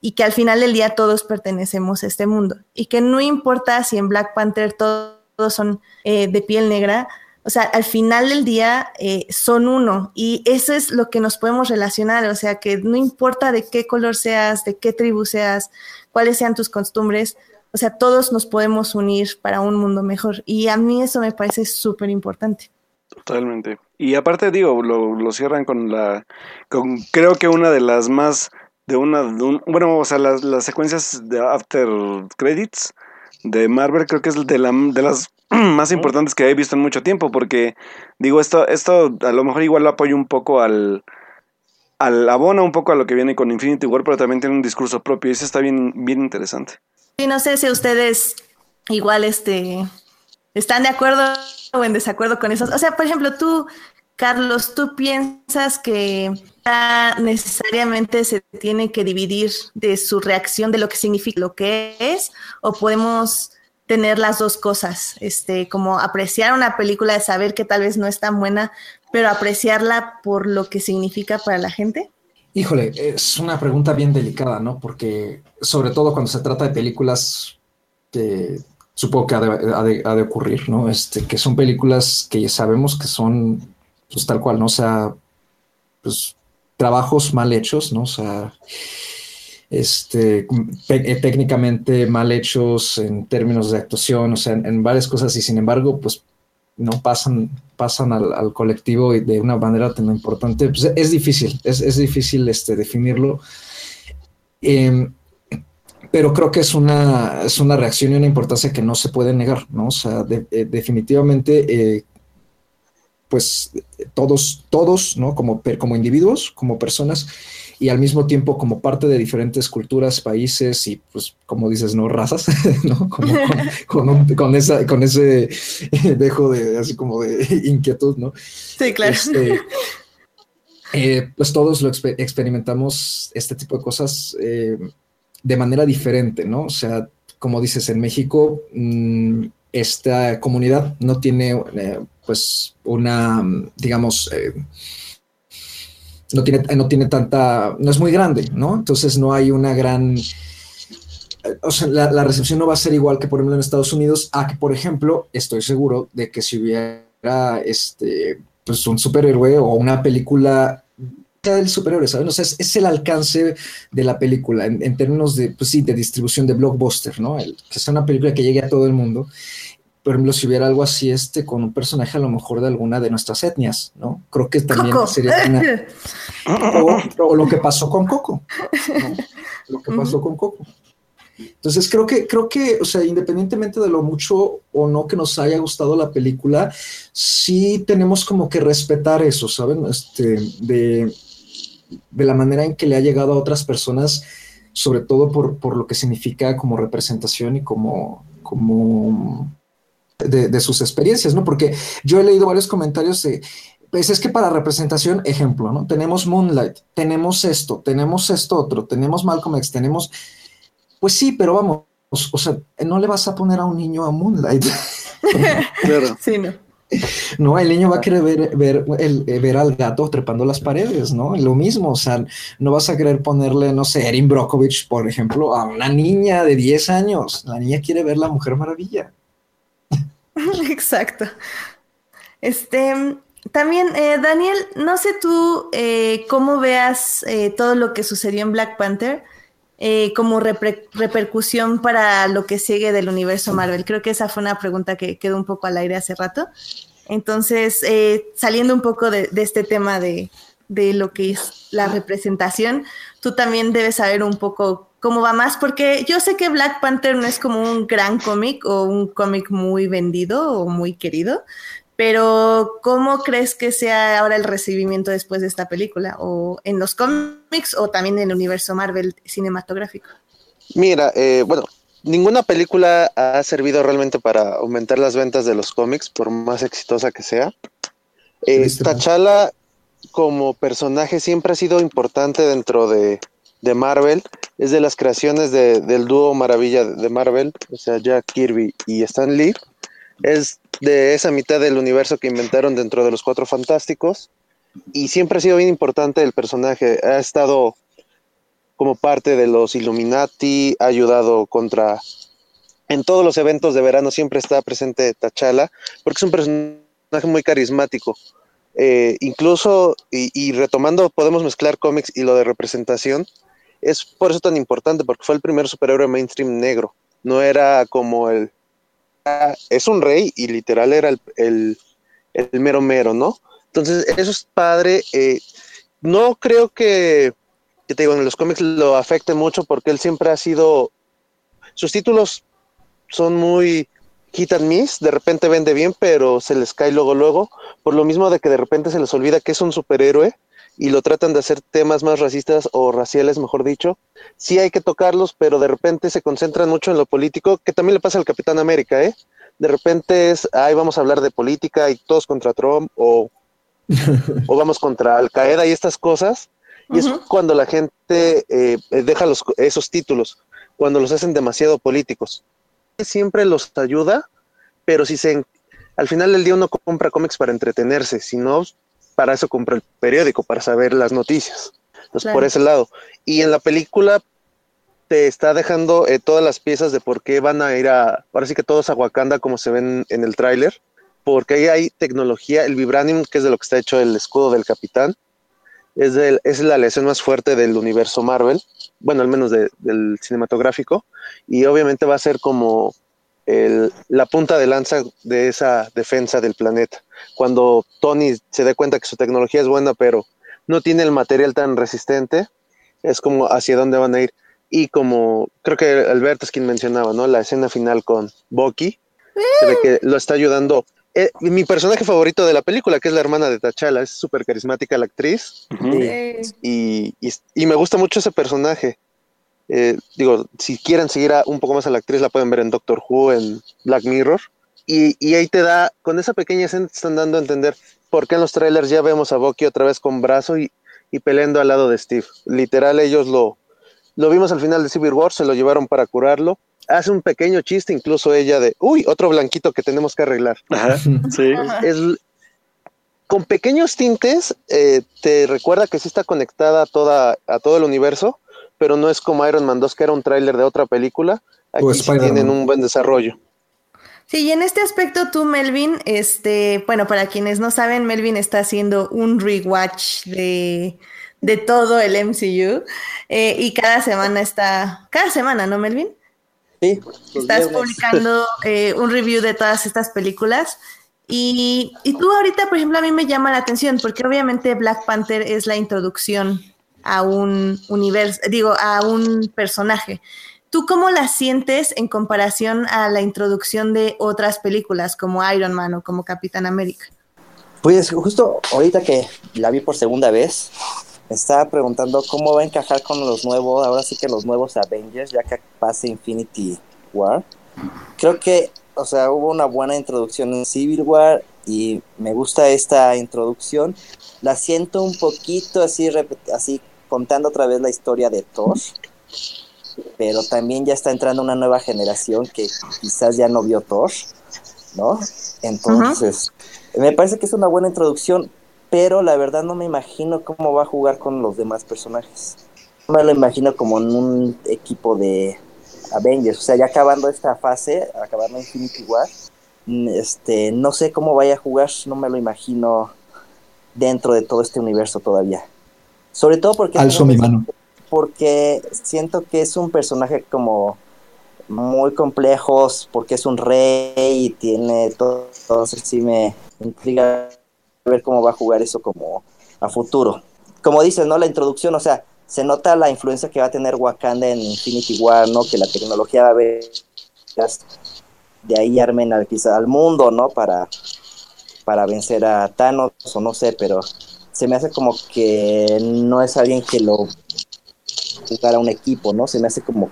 y que al final del día todos pertenecemos a este mundo, y que no importa si en Black Panther todos, son eh, de piel negra, o sea, al final del día eh, son uno y eso es lo que nos podemos relacionar, o sea, que no importa de qué color seas, de qué tribu seas, cuáles sean tus costumbres, o sea, todos nos podemos unir para un mundo mejor y a mí eso me parece súper importante. Totalmente. Y aparte digo, lo, cierran con la, con creo que una de las más, de una, bueno, o sea, las, las secuencias de after credits de Marvel creo que es de, la, de las más importantes que he visto en mucho tiempo, porque digo, esto, esto a lo mejor igual lo apoyo un poco al, al abona un poco a lo que viene con Infinity War, pero también tiene un discurso propio y eso está bien, bien interesante. Sí, no sé si ustedes igual este, están de acuerdo o en desacuerdo con eso. O sea, por ejemplo, tú, Carlos, ¿tú piensas que necesariamente se tiene que dividir de su reacción de lo que significa lo que es? ¿O podemos tener las dos cosas? Este, como apreciar una película de saber que tal vez no es tan buena, pero apreciarla por lo que significa para la gente? Híjole, es una pregunta bien delicada, ¿no? Porque sobre todo cuando se trata de películas que supongo que ha de, ocurrir, ¿no? Este, que son películas que sabemos que son, pues tal cual, ¿no? O sea, pues trabajos mal hechos, ¿no? O sea, este, eh, técnicamente mal hechos en términos de actuación, o sea, en varias cosas y sin embargo, pues no pasan, pasan al, colectivo de una manera tan importante, pues es difícil, es, difícil este, definirlo. Em, pero creo que es una, es una reacción y una importancia que no se puede negar, ¿no? O sea, eh, definitivamente, eh, pues todos, todos, ¿no? Como, como individuos, como personas, y al mismo tiempo como parte de diferentes culturas, países y pues como dices, no razas, ¿no? Como con, esa, con ese dejo de así como de inquietud, ¿no? Sí, claro. Este, eh, pues todos lo experimentamos este tipo de cosas eh, de manera diferente, ¿no? O sea, como dices, en México mm, esta comunidad no tiene eh, pues una, digamos, no tiene, no tiene tanta, no es muy grande, ¿no? Entonces no hay una gran, o sea, la, recepción no va a ser igual que, por ejemplo, en Estados Unidos, a que, por ejemplo, estoy seguro de que si hubiera este, pues un superhéroe o una película del superhéroe, ¿saben? O sea, es, el alcance de la película en, términos de, pues sí, de distribución de blockbuster, ¿no? El, que sea una película que llegue a todo el mundo por ejemplo, si hubiera algo así, este, con un personaje a lo mejor de alguna de nuestras etnias, ¿no? Creo que también sería una... o, lo que pasó con Coco. Lo que pasó con Coco. Entonces creo que, creo que, o sea, independientemente de lo mucho o no que nos haya gustado la película, sí tenemos como que respetar eso, ¿saben? Este, de, de la manera en que le ha llegado a otras personas, sobre todo por, por lo que significa como representación y como, como de, sus experiencias, ¿no? Porque yo he leído varios comentarios de, pues es que para representación, ejemplo, ¿no? Tenemos Moonlight, tenemos esto, tenemos esto otro, tenemos Malcolm X, tenemos, pues sí, pero vamos, o sea, no le vas a poner a un niño a Moonlight. claro. Sí, no. No, el niño va a querer ver, ver, el, eh, ver al gato trepando las paredes, ¿no? Lo mismo, o sea, no vas a querer ponerle, no sé, Erin Brockovich, por ejemplo, a una niña de 10 años. La niña quiere ver la Mujer Maravilla. Exacto. Este, también, eh, Daniel, no sé tú eh, cómo veas eh, todo lo que sucedió en Black Panther como repercusión para lo que sigue del universo Marvel. Creo que esa fue una pregunta que quedó un poco al aire hace rato. Entonces, saliendo un poco de, de este tema de, de, lo que es la representación, tú también debes saber un poco cómo va más, porque yo sé que Black Panther no es como un gran cómic o un cómic muy vendido o muy querido, pero ¿cómo crees que sea ahora el recibimiento después de esta película? ¿O en los cómics o también en el universo Marvel cinematográfico? Mira, eh, bueno, ninguna película ha servido realmente para aumentar las ventas de los cómics, por más exitosa que sea. Eh, T'Challa como personaje siempre ha sido importante dentro de, de Marvel es de las creaciones del dúo maravilla de Marvel, o sea, Jack Kirby y Stan Lee. Es de esa mitad del universo que inventaron dentro de los Cuatro Fantásticos y siempre ha sido bien importante el personaje. Ha estado como parte de los Illuminati, ha ayudado contra... En todos los eventos de verano siempre está presente T'Challa, porque es un personaje muy carismático. Eh, incluso, y, retomando, podemos mezclar cómics y lo de representación es por eso tan importante, porque fue el primer superhéroe mainstream negro. No era como el... Es un rey y literal era el, mero mero, ¿no? Entonces, eso es padre. Eh, no creo que, que, te digo, en los cómics lo afecte mucho porque él siempre ha sido... Sus títulos son muy hit and miss, de repente vende bien, pero se les cae luego, luego, por lo mismo de que de repente se les olvida que es un superhéroe y lo tratan de hacer temas más racistas o raciales, mejor dicho. Sí hay que tocarlos, pero de repente se concentran mucho en lo político, que también le pasa al Capitán América, ¿eh? De repente es, ahí vamos a hablar de política y todos contra Trump o, o vamos contra Al Qaeda y estas cosas. Y es cuando la gente eh, deja los, esos títulos, cuando los hacen demasiado políticos. Siempre los ayuda, pero si se al final del día uno compra cómics para entretenerse, si no, para eso compra el periódico, para saber las noticias. Entonces, por ese lado. Y en la película te está dejando eh, todas las piezas de por qué van a ir a, ahora sí que todos a Wakanda como se ven en el tráiler, porque ahí hay tecnología, el vibranium, que es de lo que está hecho el escudo del capitán, es, es la lesión más fuerte del universo Marvel, bueno, al menos del cinematográfico, y obviamente va a ser como la punta de lanza de esa defensa del planeta. Cuando Tony se dé cuenta que su tecnología es buena, pero no tiene el material tan resistente, es como hacia dónde van a ir. Y como creo que Alberto es quien mencionaba, ¿no? La escena final con Bucky, se ve que lo está ayudando. Eh, mi personaje favorito de la película, que es la hermana de T'Challa, es súper carismática la actriz. y, me gusta mucho ese personaje. Eh, digo, si quieren seguir un poco más a la actriz, la pueden ver en Doctor Who, en Black Mirror. Y, ahí te da, con esa pequeña escena te están dando a entender por qué en los trailers ya vemos a Bucky otra vez con brazo y, peleando al lado de Steve. Literal, ellos lo, lo vimos al final de Civil War, se lo llevaron para curarlo. Hace un pequeño chiste, incluso ella, de, uy, otro blanquito que tenemos que arreglar. sí. con pequeños tintes, eh, te recuerda que sí está conectada a, toda, a todo el universo, pero no es como Iron Man 2, que era un tráiler de otra película. Aquí tienen un buen desarrollo. Sí, y en este aspecto tú, Melvin, este, bueno, para quienes no saben, Melvin está haciendo un rewatch de, de todo el MCU eh, y cada semana está, cada semana, ¿no, Melvin? Sí. Estás publicando eh, un review de todas estas películas. Y, y, tú ahorita, por ejemplo, a mí me llama la atención porque obviamente Black Panther es la introducción a un universo, digo, a un personaje. ¿Tú cómo la sientes en comparación a la introducción de otras películas como Iron Man o como Capitán América? Pues justo ahorita que la vi por segunda vez, me estaba preguntando cómo va a encajar con los nuevos, ahora sí que los nuevos Avengers, ya que pase Infinity War. Creo que, o sea, hubo una buena introducción en Civil War y me gusta esta introducción. La siento un poquito así, así contando otra vez la historia de Thor, pero también ya está entrando una nueva generación que quizás ya no vio Thor, ¿no? Entonces, me parece que es una buena introducción, pero la verdad no me imagino cómo va a jugar con los demás personajes. No me lo imagino como en un equipo de Avengers, o sea, ya acabando esta fase, acabando Infinity War, este, no sé cómo vaya a jugar, no me lo imagino dentro de todo este universo todavía. Sobre todo porque... Alzo mi mano. Porque siento que es un personaje como muy complejo, porque es un rey y tiene todo, entonces sí me intriga ver cómo va a jugar eso como a futuro. Como dices, ¿no? La introducción, o sea, se nota la influencia que va a tener Wakanda en Infinity War, ¿no? Que la tecnología va a ver de ahí armen al, quizá al mundo, ¿no? Para, para vencer a Thanos o no sé, pero se me hace como que no es alguien que lo jugara un equipo, ¿no? Se me hace como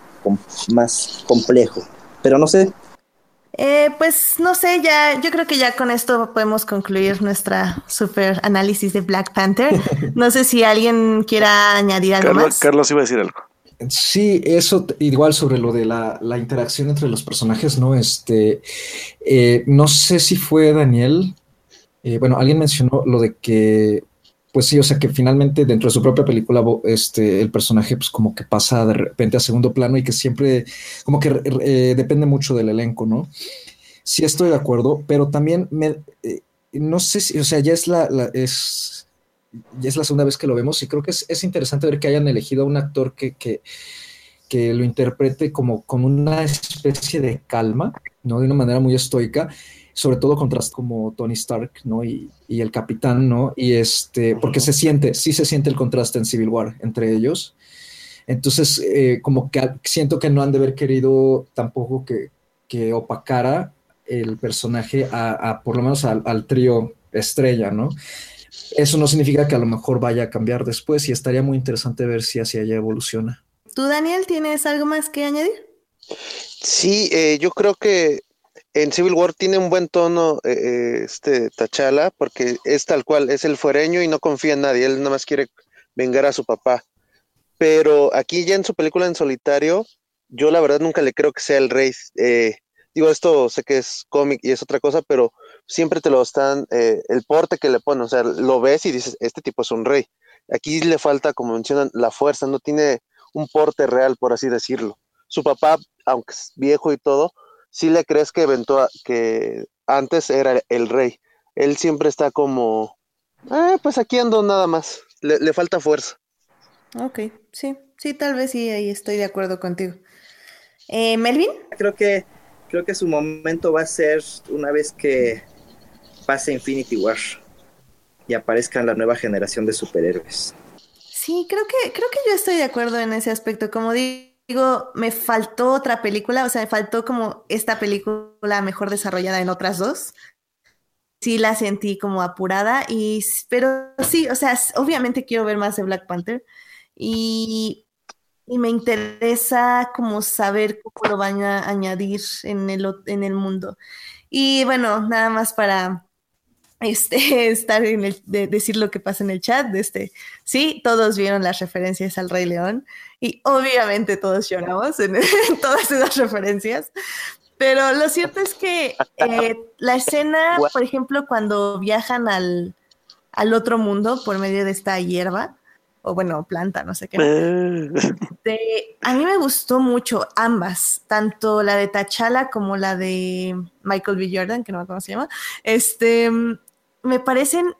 más complejo. Pero no sé. Eh, pues no sé, ya, yo creo que ya con esto podemos concluir nuestra super análisis de Black Panther. No sé si alguien quiera añadir algo Carlos, más. Carlos iba a decir algo. Sí, eso igual sobre lo de la, la interacción entre los personajes, ¿no? Este, eh, no sé si fue Daniel, eh, bueno, alguien mencionó lo de que pues sí, o sea que finalmente dentro de su propia película, este, el personaje pues como que pasa de repente a segundo plano y que siempre como que eh, depende mucho del elenco, ¿no? Sí estoy de acuerdo, pero también me, eh, no sé si, o sea, ya es la, es, ya es la segunda vez que lo vemos y creo que es, es interesante ver que hayan elegido a un actor que, que, que lo interprete como con una especie de calma, ¿no? De una manera muy estoica sobre todo contraste como Tony Stark, ¿no? Y, el capitán, ¿no? Y este, porque se siente, sí se siente el contraste en Civil War entre ellos. Entonces, eh, como que siento que no han de haber querido tampoco que, que opacara el personaje a, por lo menos al, trío estrella, ¿no? Eso no significa que a lo mejor vaya a cambiar después y estaría muy interesante ver si hacia allá evoluciona. ¿Tú, Daniel, tienes algo más que añadir? Sí, eh, yo creo que en Civil War tiene un buen tono eh, eh, este Tachala, porque es tal cual, es el fuereño y no confía en nadie, él nada más quiere vengar a su papá. Pero aquí ya en su película en solitario, yo la verdad nunca le creo que sea el rey. Eh, digo, esto sé que es cómic y es otra cosa, pero siempre te lo están, eh, el porte que le ponen, o sea, lo ves y dices, este tipo es un rey. Aquí le falta, como mencionan, la fuerza, no tiene un porte real, por así decirlo. Su papá, aunque es viejo y todo, sí le crees que, que antes era el rey. Él siempre está como, eh, pues aquí ando nada más, le, le falta fuerza. Ok, sí, sí, tal vez sí, ahí estoy de acuerdo contigo. Eh, Melvin. Creo que, creo que su momento va a ser una vez que pase Infinity War y aparezca la nueva generación de superhéroes. Sí, creo que, creo que yo estoy de acuerdo en ese aspecto. Como digo, me faltó otra película, o sea, me faltó como esta película mejor desarrollada en otras dos. Sí la sentí como apurada y pero sí, o sea, obviamente quiero ver más de Black Panther y y me interesa como saber cómo lo van a añadir en el, en el mundo. Y bueno, nada más para este, estar en el, de decir lo que pasa en el chat, este, sí, todos vieron las referencias al Rey León y obviamente todos lloramos en, todas esas referencias, pero lo cierto es que eh, la escena, por ejemplo, cuando viajan al, al otro mundo por medio de esta hierba, o bueno, planta, no sé qué. a mí me gustó mucho ambas, tanto la de Tachala como la de Michael B. Jordan, que no me acuerdo cómo se llama. Este, me parecen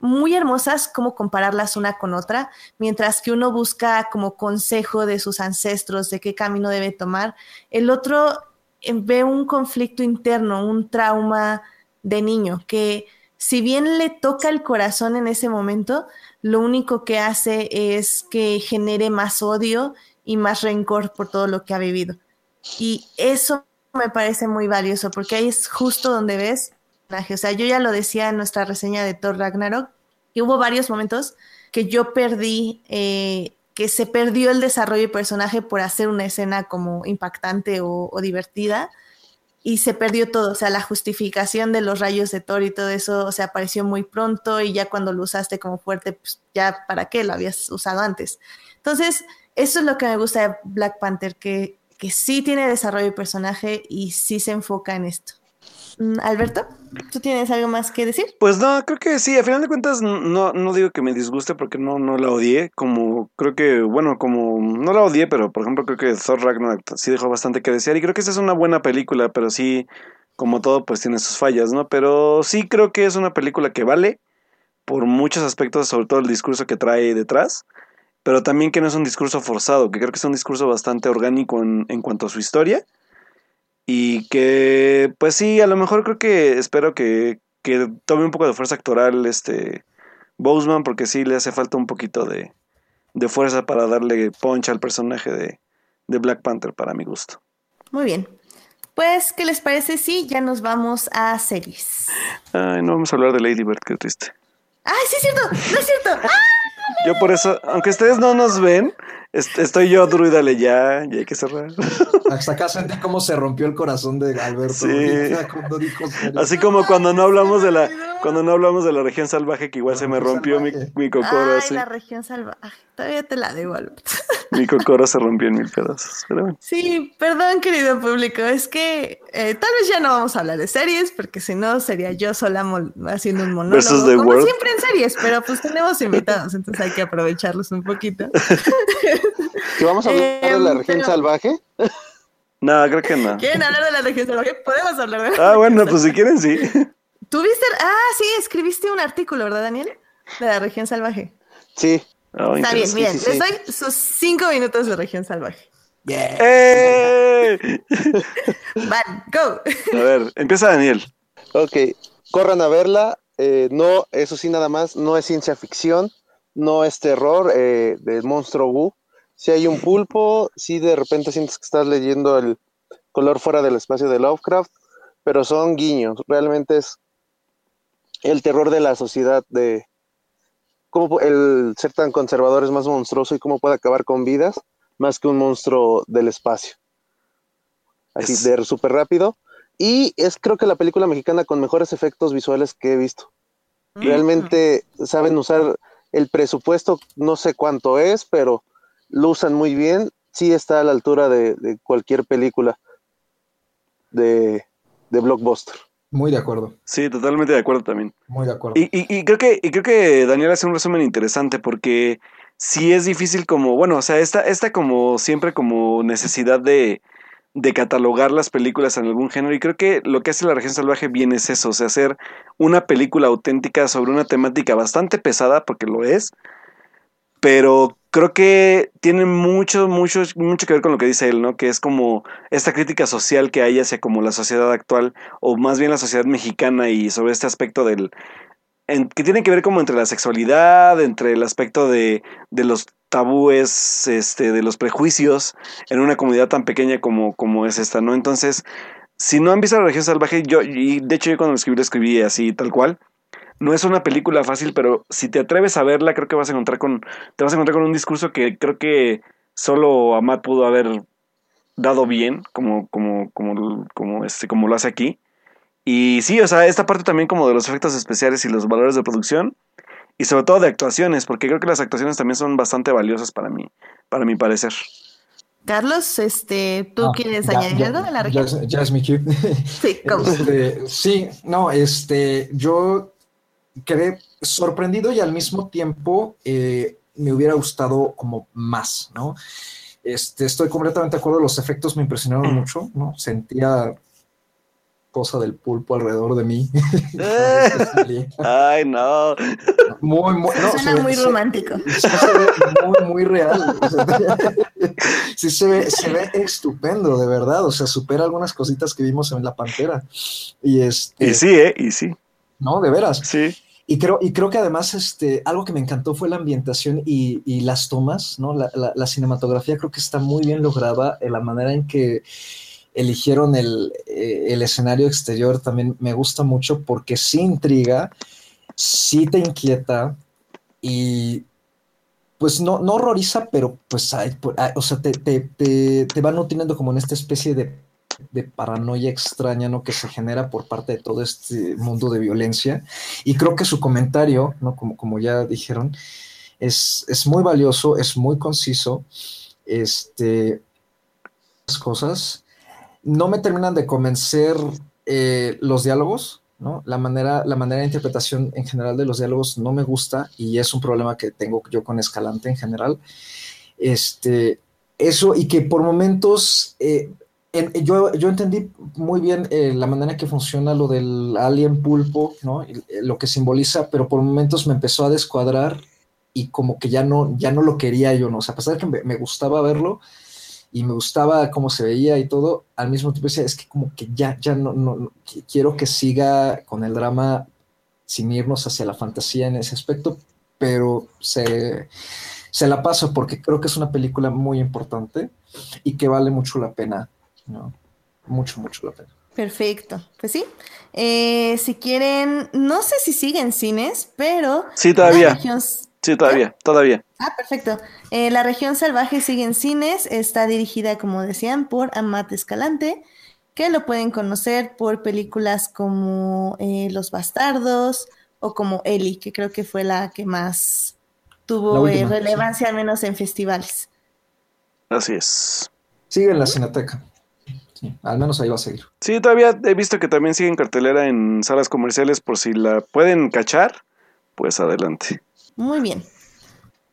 muy hermosas como compararlas una con otra, mientras que uno busca como consejo de sus ancestros de qué camino debe tomar, el otro eh, ve un conflicto interno, un trauma de niño que si bien le toca el corazón en ese momento, lo único que hace es que genere más odio y más rencor por todo lo que ha vivido. Y eso me parece muy valioso porque ahí es justo donde ves, o sea, yo ya lo decía en nuestra reseña de Thor Ragnarok, que hubo varios momentos que yo perdí, eh, que se perdió el desarrollo de personaje por hacer una escena como impactante o divertida y se perdió todo, o sea, la justificación de los rayos de Thor y todo eso, o sea, apareció muy pronto y ya cuando lo usaste como fuerte, pues ya para qué lo habías usado antes. Entonces, eso es lo que me gusta de Black Panther, que, que sí tiene desarrollo de personaje y sí se enfoca en esto. Mm, Alberto, ¿tú tienes algo más que decir? Pues no, creo que sí, a final de cuentas no, no digo que me disguste porque no, no la odié, como creo que, bueno, como no la odié, pero por ejemplo creo que Thor Ragnarok sí dejó bastante que desear y creo que esa es una buena película, pero sí, como todo, pues tiene sus fallas, ¿no? Pero sí creo que es una película que vale por muchos aspectos, sobre todo el discurso que trae detrás, pero también que no es un discurso forzado, que creo que es un discurso bastante orgánico en, en cuanto a su historia y que, pues sí, a lo mejor creo que espero que, tome un poco de fuerza actoral este Boseman, porque sí le hace falta un poquito de, fuerza para darle punch al personaje de, Black Panther, para mi gusto. Muy bien. Pues, ¿qué les parece si ya nos vamos a series? Ay, no vamos a hablar de Lady Bird, qué triste. ¡Ay, sí es cierto! ¡No es cierto! ¡Ah! Yo por eso, aunque ustedes no nos ven, Estoy yo, druidale ya, ya hay que cerrar. Hasta acá sentí cómo se rompió el corazón de Alberto. Sí. Así como cuando no hablamos de la, cuando no hablamos de la región salvaje, que igual se me rompió mi, mi, cocoro. Ay, la región salvaje. Todavía te la debo, Alberto. Mi cocoro se rompió en mil pedazos. Sí, perdón, querido público. Es que eh, tal vez ya no vamos a hablar de series, porque si no sería yo sola haciendo un monólogo. como siempre en series, pero pues tenemos invitados, entonces hay que aprovecharlos un poquito. ¿Que vamos a hablar de la em, región salvaje? No, creo que no. ¿Quieren hablar de la región salvaje? Podemos hablar de la Ah, bueno, pues si quieren, sí. ¿Tuviste? Ah, sí, escribiste un artículo, ¿verdad, Daniel? De la región salvaje. Sí. Oh, Está bien, bien. Les doy sus cinco minutos de región salvaje. Yeah. ¡Eh! Van, go. A ver, empieza Daniel. Ok, corran a verla. Eh, no, eso sí, nada más, no es ciencia ficción no es terror eh, del monstruo Wu. Si hay un pulpo, si de repente sientes que estás leyendo el color fuera del espacio de Lovecraft, pero son guiños. Realmente es el terror de la sociedad, de cómo el ser tan conservador es más monstruoso y cómo puede acabar con vidas más que un monstruo del espacio. Así de súper rápido. Y es creo que la película mexicana con mejores efectos visuales que he visto. Mm. Realmente saben usar el presupuesto, no sé cuánto es, pero lo usan muy bien. Sí está a la altura de, cualquier película de, de blockbuster. Muy de acuerdo. Sí, totalmente de acuerdo también. Muy de acuerdo. Y, y, creo que, y creo que Daniel hace un resumen interesante porque sí es difícil como, bueno, o sea, esta, esta como siempre como necesidad de, de catalogar las películas en algún género y creo que lo que hace La región salvaje bien es eso, o sea, hacer una película auténtica sobre una temática bastante pesada, porque lo es, pero creo que tiene mucho, mucho, mucho que ver con lo que dice él, ¿no? Que es como esta crítica social que hay hacia como la sociedad actual, o más bien la sociedad mexicana y sobre este aspecto del... que tiene que ver como entre la sexualidad, entre el aspecto de, de los tabúes, este, de los prejuicios en una comunidad tan pequeña como, como es esta, ¿no? Entonces, si no han visto la región salvaje, yo, y de hecho yo cuando lo escribí lo escribí así, tal cual, no es una película fácil, pero si te atreves a verla, creo que vas a encontrar con, te vas a encontrar con un discurso que creo que solo Amat pudo haber dado bien, como, como, como, como, este, como lo hace aquí. Y sí, o sea, esta parte también como de los efectos especiales y los valores de producción, y sobre todo de actuaciones, porque creo que las actuaciones también son bastante valiosas para mí, para mi parecer. Carlos, este, ¿tú ah, quieres añadir algo de la región? Ya, es mi. Sí, ¿cómo? Este, sí, no, este, yo quedé sorprendido y al mismo tiempo eh, me hubiera gustado como más, ¿no? Este, estoy completamente de acuerdo, los efectos me impresionaron mucho, ¿no? Sentía cosa del pulpo alrededor de mí. Ay, no. Muy, muy, Suena muy romántico. muy, muy real. sí, se ve, se ve estupendo, de verdad. O sea, supera algunas cositas que vimos en La Pantera. Y, este, y sí, ¿eh? Y sí. No, de veras. Sí. Y creo, y creo que además este, algo que me encantó fue la ambientación y, y las tomas, ¿no? La, la, la, cinematografía creo que está muy bien lograda, en la manera en que eligieron el, eh, el, escenario exterior también me gusta mucho porque sí intriga, sí te inquieta y pues no, no horroriza, pero pues hay, o sea, te, te, te, te van nutriendo como en esta especie de de paranoia extraña ¿no? que se genera por parte de todo este mundo de violencia. Y creo que su comentario, ¿no? como, como ya dijeron, es, es muy valioso, es muy conciso. Este, cosas. No me terminan de convencer eh, los diálogos, ¿no? La manera, la manera de interpretación en general de los diálogos no me gusta y es un problema que tengo yo con Escalante en general. Este, eso y que por momentos eh, yo, yo, entendí muy bien eh, la manera en que funciona lo del alien pulpo, ¿no? Eh, lo que simboliza, pero por momentos me empezó a descuadrar y como que ya no, ya no lo quería yo, ¿no? O sea, a pesar de que me, gustaba verlo y me gustaba cómo se veía y todo, al mismo tiempo decía, es que como que ya, ya no, no, quiero que siga con el drama sin irnos hacia la fantasía en ese aspecto, pero se, se la paso porque creo que es una película muy importante y que vale mucho la pena no, mucho, mucho la pena. Perfecto, pues sí. Eh, si quieren, no sé si siguen cines, pero... Sí, todavía. Sí, todavía, todavía. Ah, perfecto. Eh, la región salvaje sigue en cines, está dirigida, como decían, por Amat Escalante, que lo pueden conocer por películas como eh, Los Bastardos o como Eli, que creo que fue la que más tuvo relevancia, al menos en festivales. Así es. Sigue en la Cineteca al menos ahí va a seguir. Sí, todavía he visto que también sigue en cartelera en salas comerciales por si la pueden cachar, pues adelante. Muy bien.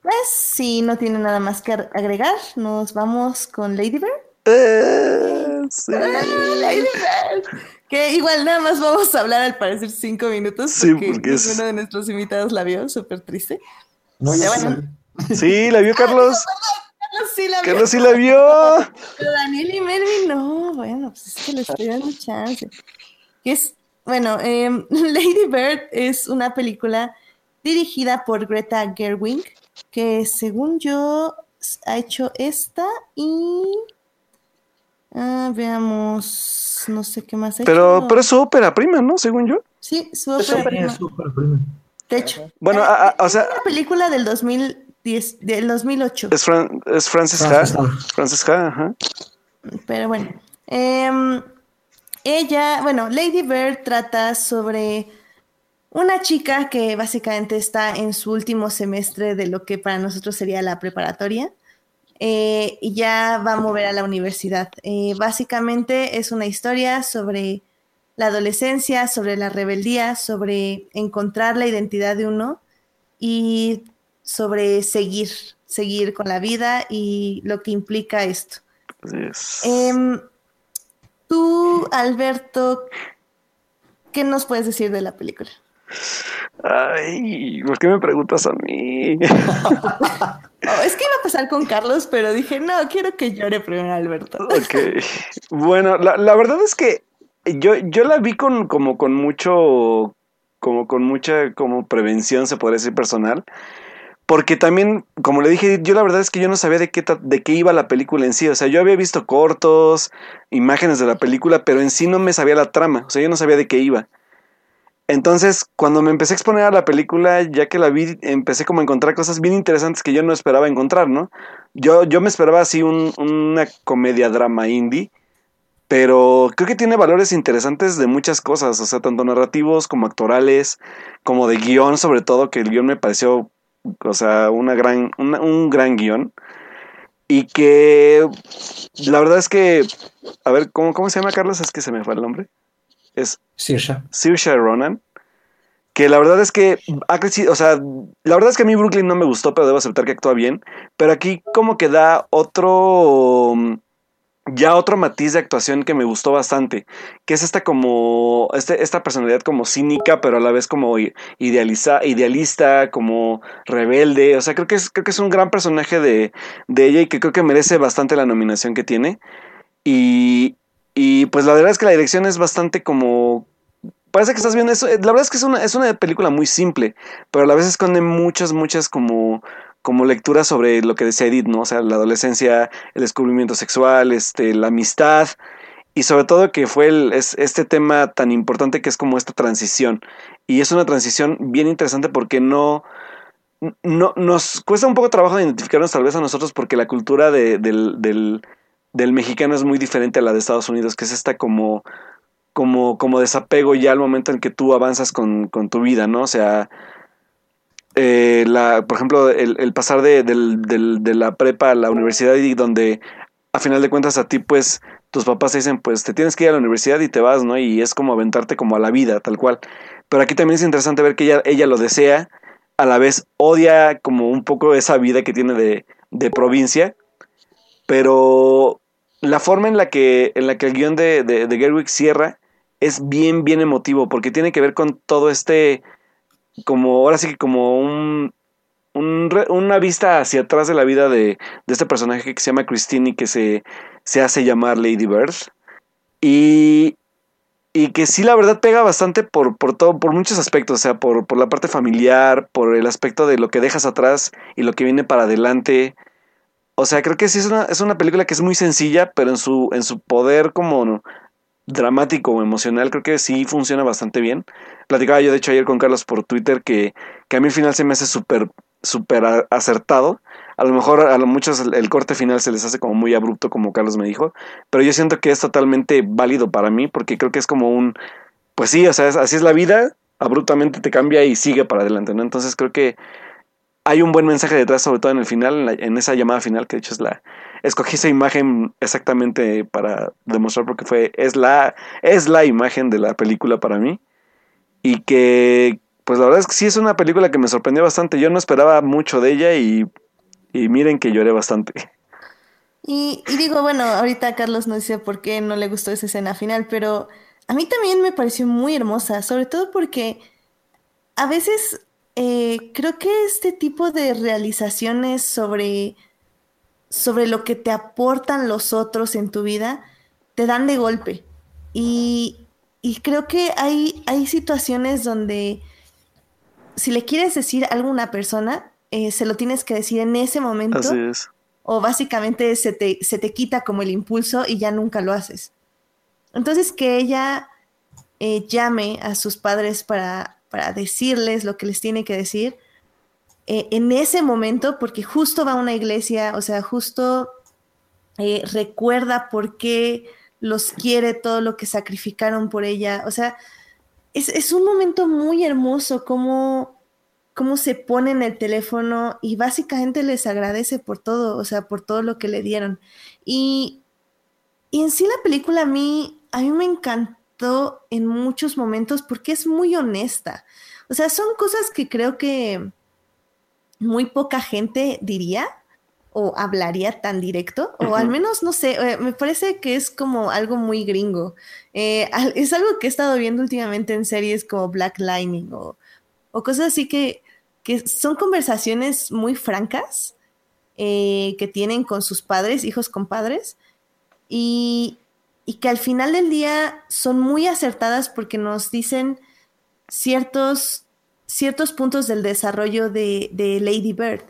Pues si no tiene nada más que agregar, nos vamos con Lady Bird. Eh, sí. Ah, Lady Bird. Que igual nada más vamos a hablar al parecer cinco minutos. Sí, porque, es... uno de nuestros invitados la vio, súper triste. No, ya bueno. Sí, la vio Carlos. Carlos sí la vio. Carlos sí la vio. Pero Daniel y Melvin no, bueno, pues es que les estoy dando chance. Es, bueno, eh, Lady Bird es una película dirigida por Greta Gerwig, que según yo ha hecho esta y Ah, veamos, no sé qué más. Pero, pero es su ópera prima, ¿no? Según yo. Sí, su ópera prima. prima. De hecho. Bueno, o sea. Una película del 2010, del 2008. Es, Fran, es Frances Ha. Frances Ha, ajá. Pero bueno. Eh, ella, bueno, Lady Bird trata sobre una chica que básicamente está en su último semestre de lo que para nosotros sería la preparatoria eh, y ya va a mover a la universidad. Eh, básicamente es una historia sobre la adolescencia, sobre la rebeldía, sobre encontrar la identidad de uno y sobre seguir, seguir con la vida y lo que implica esto. Em, tú, Alberto, ¿qué nos puedes decir de la película? Ay, ¿por qué me preguntas a mí? Oh, es que iba a pasar con Carlos, pero dije, no, quiero que llore primero Alberto. ok. Bueno, la, verdad es que yo, yo la vi con, como con mucho, como con mucha como prevención, se podría decir, personal. Porque también, como le dije, yo la verdad es que yo no sabía de qué, de qué iba la película en sí. O sea, yo había visto cortos, imágenes de la película, pero en sí no me sabía la trama. O sea, yo no sabía de qué iba. Entonces, cuando me empecé a exponer a la película, ya que la vi, empecé como a encontrar cosas bien interesantes que yo no esperaba encontrar, ¿no? Yo, yo me esperaba así una comedia drama indie, pero creo que tiene valores interesantes de muchas cosas, o sea, tanto narrativos como actorales, como de guion, sobre todo, que el guion me pareció o sea, una gran, un gran guion. Y que la verdad es que, a ver, ¿cómo, ¿cómo se llama Carlos? Es que se me fue el nombre. Es Sirsha. Sirsha Ronan. Que la verdad es que ha crecido, o sea, la verdad es que a mí Brooklyn no me gustó, pero debo aceptar que actúa bien. Pero aquí como que da otro ya otro matiz de actuación que me gustó bastante, que es esta como, este, esta personalidad como cínica, pero a la vez como idealiza, idealista, como rebelde, o sea, creo que es, creo que es un gran personaje de, de ella y que creo que merece bastante la nominación que tiene. Y, y pues la verdad es que la dirección es bastante como... Parece que estás viendo eso. La verdad es que es una, es una película muy simple, pero a la vez esconde muchas, muchas como como lectura sobre lo que decía Edith, ¿no? O sea, la adolescencia, el descubrimiento sexual, este, la amistad y sobre todo que fue el, es, este tema tan importante que es como esta transición. Y es una transición bien interesante porque no, no nos cuesta un poco trabajo de identificarnos tal vez a nosotros porque la cultura de, del, del, del, mexicano es muy diferente a la de Estados Unidos, que es esta como, como, como desapego ya al momento en que tú avanzas con, con tu vida, ¿no? O sea, eh, la, por ejemplo, el, pasar de, la prepa a la universidad y donde a final de cuentas a ti pues tus papás te dicen pues te tienes que ir a la universidad y te vas, ¿no? Y es como aventarte como a la vida, tal cual. Pero aquí también es interesante ver que ella, ella lo desea, a la vez odia como un poco esa vida que tiene de, de provincia, pero la forma en la que, en la que el guion de, de, de Gerwig cierra es bien, bien emotivo, porque tiene que ver con todo este como ahora sí que como un, una vista hacia atrás de la vida de, este personaje que se llama Christine y que se, se hace llamar Lady Bird. Y, y que sí, la verdad, pega bastante por, por, todo, por muchos aspectos, o sea, por, por la parte familiar, por el aspecto de lo que dejas atrás y lo que viene para adelante. O sea, creo que sí es una, es una película que es muy sencilla, pero en su, en su poder como dramático o emocional, creo que sí funciona bastante bien. Platicaba yo, de hecho, ayer con Carlos por Twitter que, que a mí al final se me hace súper, súper acertado. A lo mejor a muchos el, corte final se les hace como muy abrupto, como Carlos me dijo, pero yo siento que es totalmente válido para mí, porque creo que es como un, pues sí, o sea, así es la vida, abruptamente te cambia y sigue para adelante, ¿no? Entonces creo que hay un buen mensaje detrás, sobre todo en el final, en, esa llamada final, que de hecho es la, escogí esa imagen exactamente para demostrar porque fue es la es la imagen de la película para mí. Y que pues la verdad es que sí es una película que me sorprendió bastante. Yo no esperaba mucho de ella y, y miren que lloré bastante. Y, digo bueno ahorita Carlos no dice por qué no le gustó esa escena final pero a mí también me pareció muy hermosa sobre todo porque a veces eh, creo que este tipo de realizaciones sobre sobre lo que te aportan los otros en tu vida, te dan de golpe. Y, creo que hay, hay situaciones donde si le quieres decir algo a una persona, eh, se lo tienes que decir en ese momento. Así es. o básicamente se te, se te quita como el impulso y ya nunca lo haces. Entonces que ella eh, llame a sus padres para, para decirles lo que les tiene que decir, eh, en ese momento, porque justo va a una iglesia, o sea, justo eh, recuerda por qué los quiere, todo lo que sacrificaron por ella, o sea, es, es un momento muy hermoso, como cómo se pone en el teléfono y básicamente les agradece por todo, o sea, por todo lo que le dieron. Y, y en sí la película a mí, a mí me encantó en muchos momentos porque es muy honesta. O sea, son cosas que creo que muy poca gente diría o hablaría tan directo, o al menos, no sé, eh, me parece que es como algo muy gringo. Eh, es algo que he estado viendo últimamente en series como Black Lightning o, o cosas así que que son conversaciones muy francas eh, que tienen con sus padres, hijos con padres, y, que al final del día son muy acertadas porque nos dicen ciertos, ciertos puntos del desarrollo de, Lady Bird.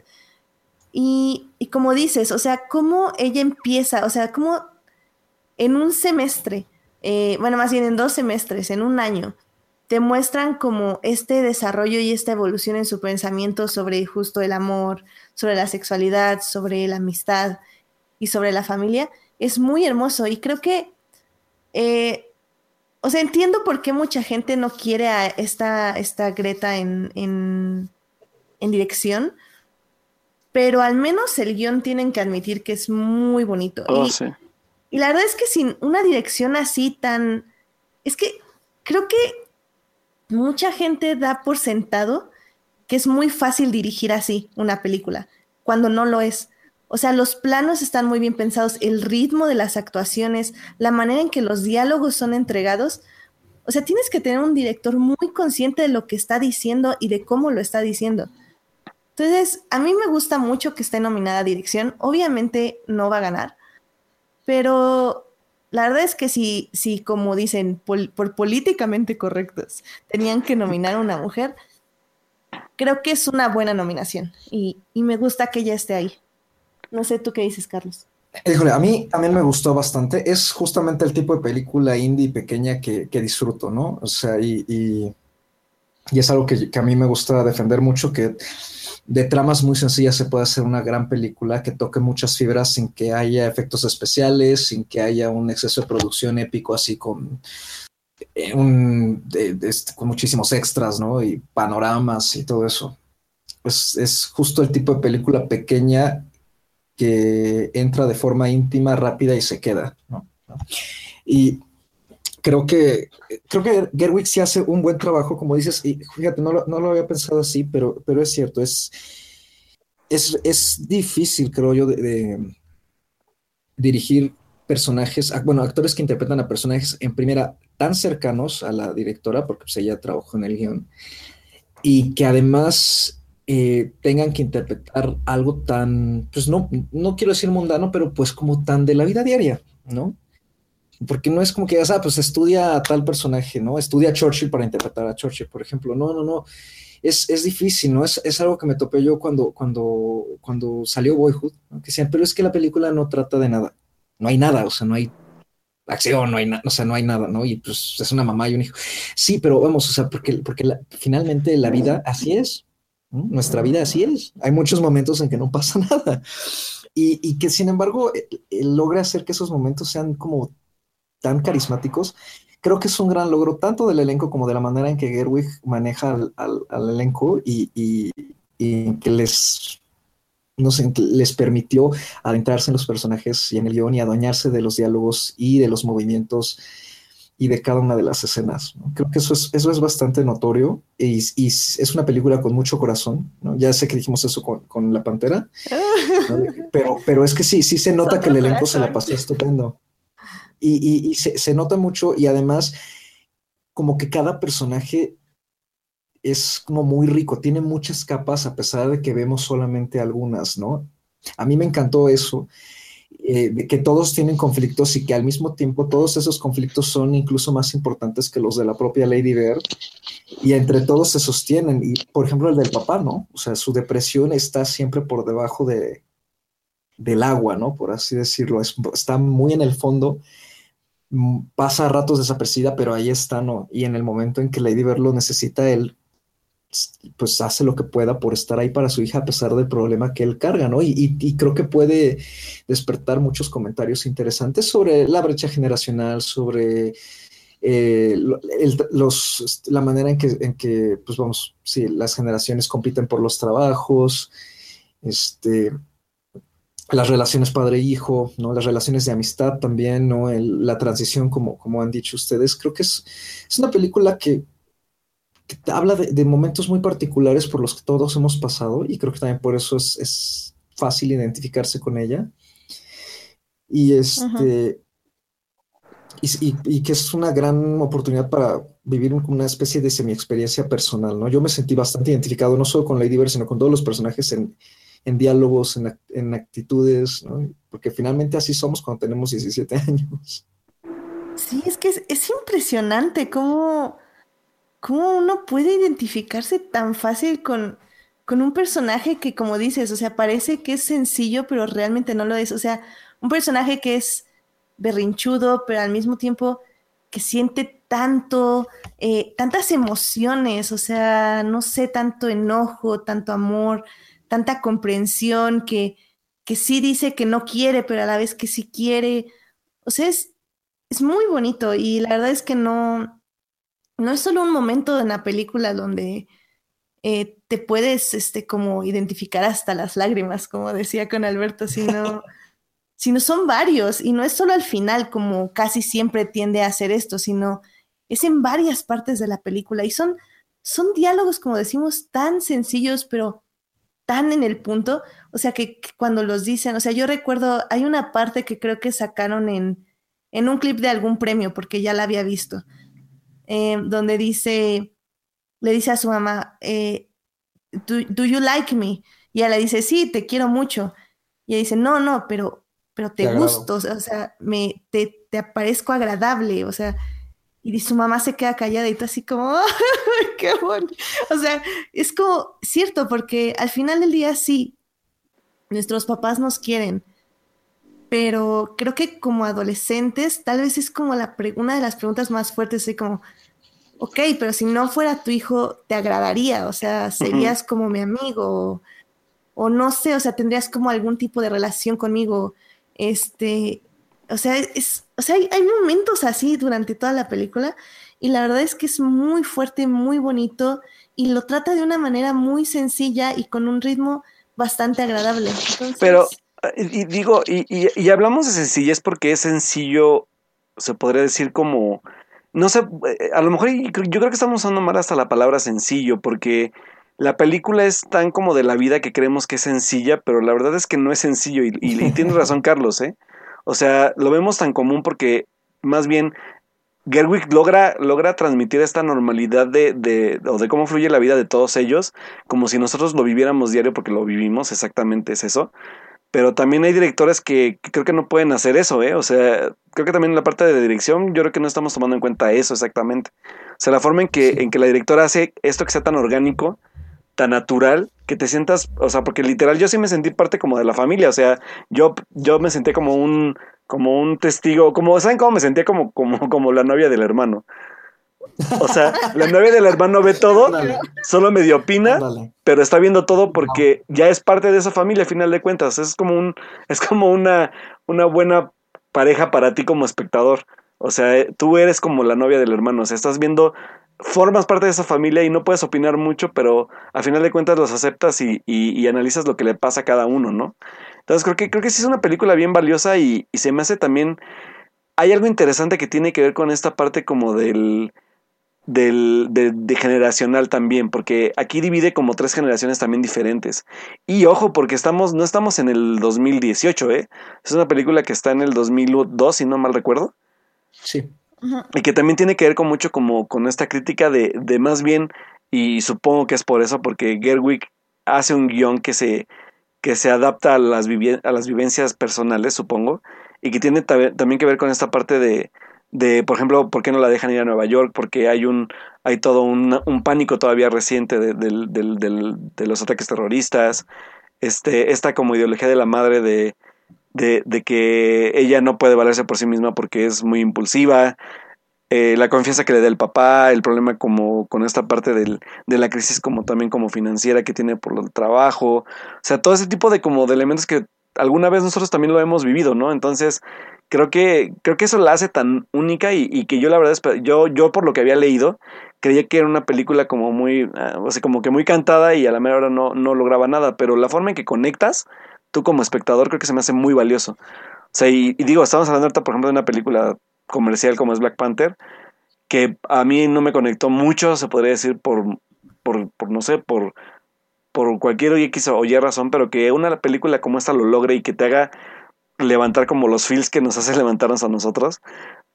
Y, y, como dices, o sea, cómo ella empieza, o sea, cómo en un semestre, eh, bueno, más bien en dos semestres, en un año, te muestran como este desarrollo y esta evolución en su pensamiento sobre justo el amor, sobre la sexualidad, sobre la amistad y sobre la familia, es muy hermoso y creo que, eh, o sea, entiendo por qué mucha gente no quiere a esta, esta Greta en, en, en dirección, pero al menos el guion tienen que admitir que es muy bonito. Oh, y, sí. y la verdad es que sin una dirección así tan... Es que creo que mucha gente da por sentado que es muy fácil dirigir así una película, cuando no lo es. O sea, los planos están muy bien pensados, el ritmo de las actuaciones, la manera en que los diálogos son entregados. O sea, tienes que tener un director muy consciente de lo que está diciendo y de cómo lo está diciendo. Entonces, a mí me gusta mucho que esté nominada a dirección. Obviamente no va a ganar, pero la verdad es que si, si como dicen, por políticamente correctos, tenían que nominar a una mujer, creo que es una buena nominación y, me gusta que ella esté ahí. No sé tú qué dices, Carlos. Híjole, a mí también me gustó bastante. Es justamente el tipo de película indie pequeña que, disfruto, ¿no? O sea, y, y, es algo que, que, a mí me gusta defender mucho, que de tramas muy sencillas se puede hacer una gran película que toque muchas fibras sin que haya efectos especiales, sin que haya un exceso de producción épico así con, eh, un, este, con muchísimos extras, ¿no? Y panoramas y todo eso. Es, es, justo el tipo de película pequeña que entra de forma íntima, rápida y se queda. Y creo que creo que Gerwig sí hace un buen trabajo, como dices, y fíjate, no lo, no lo había pensado así, pero, pero es cierto, es, es, es difícil, creo yo, de, dirigir personajes, bueno, actores que interpretan a personajes en primera tan cercanos a la directora, porque pues, ella trabajó en el guion, y que además eh, tengan que interpretar algo tan, pues no, no quiero decir mundano, pero pues como tan de la vida diaria, ¿no? porque no es como que ya ah, pues estudia a tal personaje, ¿no? Estudia a Churchill para interpretar a Churchill, por ejemplo. No, no, no. Es, es difícil, ¿no? Es, es, algo que me topé yo cuando, cuando, cuando salió Boyhood, ¿no? que decían, pero es que la película no trata de nada. No hay nada, o sea, no hay acción, no hay nada, o sea, no hay nada, ¿no? Y pues es una mamá y un hijo. Sí, pero vamos, o sea, porque, porque finalmente la vida así es, nuestra vida así es. Hay muchos momentos en que no pasa nada. Y, y que sin embargo eh, eh, logra hacer que esos momentos sean como tan carismáticos, creo que es un gran logro tanto del elenco como de la manera en que Gerwig maneja al, elenco y, que les, no sé, les permitió adentrarse en los personajes y en el guion y adueñarse de los diálogos y de los movimientos y de cada una de las escenas. Creo que eso es, eso es bastante notorio y, es una película con mucho corazón. Ya sé que dijimos eso con, La Pantera, pero, pero es que sí, sí se nota que el elenco se la pasó estupendo y, se, nota mucho y además como que cada personaje es como muy rico, tiene muchas capas a pesar de que vemos solamente algunas, ¿no? A mí me encantó eso, eh, que todos tienen conflictos y que al mismo tiempo todos esos conflictos son incluso más importantes que los de la propia Lady Bird y entre todos se sostienen. Y por ejemplo el del papá, ¿no? O sea, su depresión está siempre por debajo de, del agua, ¿no? Por así decirlo. está muy en el fondo, mm, pasa ratos desaparecida, pero ahí está, ¿no? Y en el momento en que Lady Bird lo necesita, él pues hace lo que pueda por estar ahí para su hija a pesar del problema que él carga, ¿no? Y, creo que puede despertar muchos comentarios interesantes sobre la brecha generacional, sobre eh, los, la manera en que, en que, pues vamos, sí, las generaciones compiten por los trabajos, este, las relaciones padre-hijo, ¿no? Las relaciones de amistad también, ¿no? la transición, como, como han dicho ustedes. Creo que es, es una película que habla de, momentos muy particulares por los que todos hemos pasado y creo que también por eso es, fácil identificarse con ella. Y este... Y, que es una gran oportunidad para vivir una especie de semi-experiencia personal, ¿no? Yo me sentí bastante identificado, no solo con Lady Bird, sino con todos los personajes en, diálogos, en, actitudes, ¿no? Porque finalmente así somos cuando tenemos 17 años. Sí, es que es, es impresionante cómo ¿Cómo uno puede identificarse tan fácil con, con un personaje que, como dices, o sea, parece que es sencillo, pero realmente no lo es? O sea, un personaje que es berrinchudo, pero al mismo tiempo que siente tanto, eh, tantas emociones, o sea, no sé, tanto enojo, tanto amor, tanta comprensión, que, que sí dice que no quiere, pero a la vez que sí quiere. O sea, es, es muy bonito y la verdad es que no, no es solo un momento en la película donde eh, te puedes este, como identificar hasta las lágrimas, como decía con Alberto, sino, sino son varios y no es solo al final como casi siempre tiende a hacer esto, sino es en varias partes de la película y son, son diálogos, como decimos, tan sencillos, pero tan en el punto, o sea que, cuando los dicen, o sea, yo recuerdo, hay una parte que creo que sacaron en, en un clip de algún premio, porque ya la había visto, eh, donde dice, le dice a su mamá, eh, do, you like me? Y ella le dice, sí, te quiero mucho. Y ella dice, no, no, pero, pero te, gusto, o sea, me, te, te aparezco agradable, o sea, y su mamá se queda callada y tú así como, qué bueno. O sea, es como cierto, porque al final del día sí, nuestros papás nos quieren, pero creo que como adolescentes tal vez es como la una de las preguntas más fuertes, así como, ok, pero si no fuera tu hijo, ¿te agradaría? O sea, ¿serías como mi amigo? O, no sé, o sea, ¿tendrías como algún tipo de relación conmigo? Este, o sea, es, o sea hay, hay momentos así durante toda la película y la verdad es que es muy fuerte, muy bonito y lo trata de una manera muy sencilla y con un ritmo bastante agradable. Pero y, digo, y, y, hablamos de sencillez porque es sencillo, se podría decir como, no sé, eh, a lo mejor yo creo que estamos usando mal hasta la palabra sencillo porque la película es tan como de la vida que creemos que es sencilla, pero la verdad es que no es sencillo y, y, tienes razón Carlos, ¿eh? O sea, lo vemos tan común porque más bien Gerwig logra, logra transmitir esta normalidad de, de, o de cómo fluye la vida de todos ellos, como si nosotros lo viviéramos diario porque lo vivimos, exactamente es eso pero también hay directores que, creo que no pueden hacer eso, ¿eh? O sea, creo que también en la parte de dirección, yo creo que no estamos tomando en cuenta eso exactamente. O sea, la forma en que, en que la directora hace esto que sea tan orgánico, tan natural, que te sientas, o sea, porque literal yo sí me sentí parte como de la familia, o sea, yo, yo me senté como un, como un testigo, como, ¿saben cómo me sentía como, como, como la novia del hermano? O sea, la novia del hermano ve todo, solo medio opina, pero está viendo todo porque ya es parte de esa familia, a final de cuentas. Es como un, es como una, una buena pareja para ti como espectador. O sea, tú eres como la novia del hermano. O sea, estás viendo, formas parte de esa familia y no puedes opinar mucho, pero a final de cuentas los aceptas y, y, analizas lo que le pasa a cada uno, ¿no? Entonces creo que, creo que sí es una película bien valiosa y, y se me hace también. Hay algo interesante que tiene que ver con esta parte como del del, de, generacional también, porque aquí divide como tres generaciones también diferentes. Y ojo, porque estamos, no estamos en el 2018, ¿eh? Es una película que está en el 2002, si no mal recuerdo. Sí. Y que también tiene que ver con mucho como con esta crítica de, de más bien, y supongo que es por eso, porque Gerwig hace un guion que se, que se adapta a las, a las vivencias personales, supongo, y que tiene también que ver con esta parte de, de, por ejemplo, por qué no la dejan ir a Nueva York, porque hay un, hay todo un, un pánico todavía reciente de, de, los ataques terroristas, este, esta como ideología de la madre de, de, de que ella no puede valerse por sí misma porque es muy impulsiva, eh, la confianza que le da el papá, el problema como con esta parte del, de la crisis como también como financiera que tiene por el trabajo, o sea, todo ese tipo de como de elementos que alguna vez nosotros también lo hemos vivido, ¿no? Entonces, creo que, creo que eso la hace tan única y, y que yo la verdad, yo, yo por lo que había leído, creía que era una película como muy, ah, o sea, como que muy cantada y a la mera hora no, no lograba nada, pero la forma en que conectas, tú como espectador, creo que se me hace muy valioso. O sea, y, y digo, estamos hablando ahorita, por ejemplo, de una película comercial como es Black Panther, que a mí no me conectó mucho, se podría decir, por, por, por no sé, por, por cualquier X o Y razón, pero que una película como esta lo logre y que te haga levantar como los feels que nos hace levantarnos a nosotros,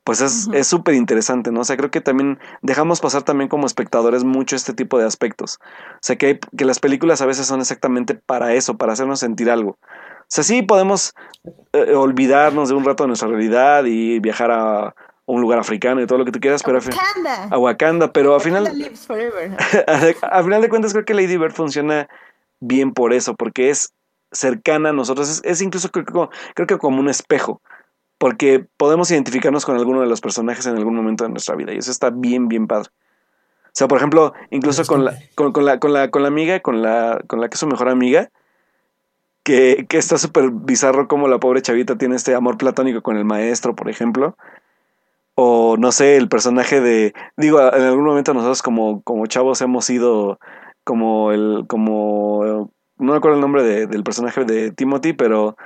pues es súper interesante, ¿no? O sea, creo que también dejamos pasar también como espectadores mucho este tipo de aspectos. O sea, que, que las películas a veces son exactamente para eso, para hacernos sentir algo. O sea, sí podemos eh, olvidarnos de un rato de nuestra realidad y viajar a un lugar africano y todo lo que tú quieras, pero Wakanda. a Wakanda, pero al final, lives forever. al final de cuentas creo que Lady Bird funciona bien por eso, porque es cercana a nosotros, es, es incluso creo que, como, creo que como un espejo, porque podemos identificarnos con alguno de los personajes en algún momento de nuestra vida y eso está bien, bien padre. O sea, por ejemplo, incluso con la, con, con la, con la, con la amiga, con la, con la que es su mejor amiga, que, que está súper bizarro como la pobre chavita tiene este amor platónico con el maestro, por ejemplo. O no sé, el personaje de. Digo, en algún momento nosotros como, como chavos hemos sido como el. como. No me acuerdo el nombre de, del personaje de Timothy, pero.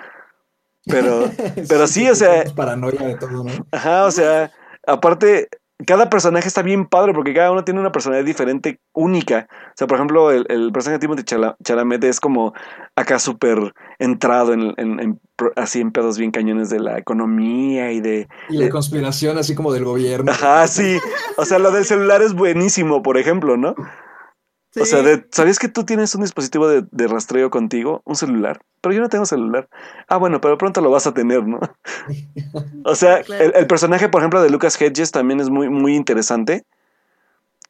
Pero. Pero sí, o sea. Paranoia de todo, ¿no? Ajá, o sea. Aparte, cada personaje está bien padre porque cada uno tiene una personalidad diferente, única. O sea, por ejemplo, el, el personaje de Timothy Chala- Chalamet es como acá súper entrado en, en- así en pedos bien cañones de la economía y de... Y la conspiración así como del gobierno. Ajá, sí. O sea, lo del celular es buenísimo, por ejemplo, ¿no? O sea, de- ¿sabías que tú tienes un dispositivo de, de rastreo contigo? Un celular. Pero yo no tengo celular. Ah, bueno, pero pronto lo vas a tener, ¿no? O sea, Claro. el, el personaje, por ejemplo, de Lucas Hedges también es muy, muy interesante.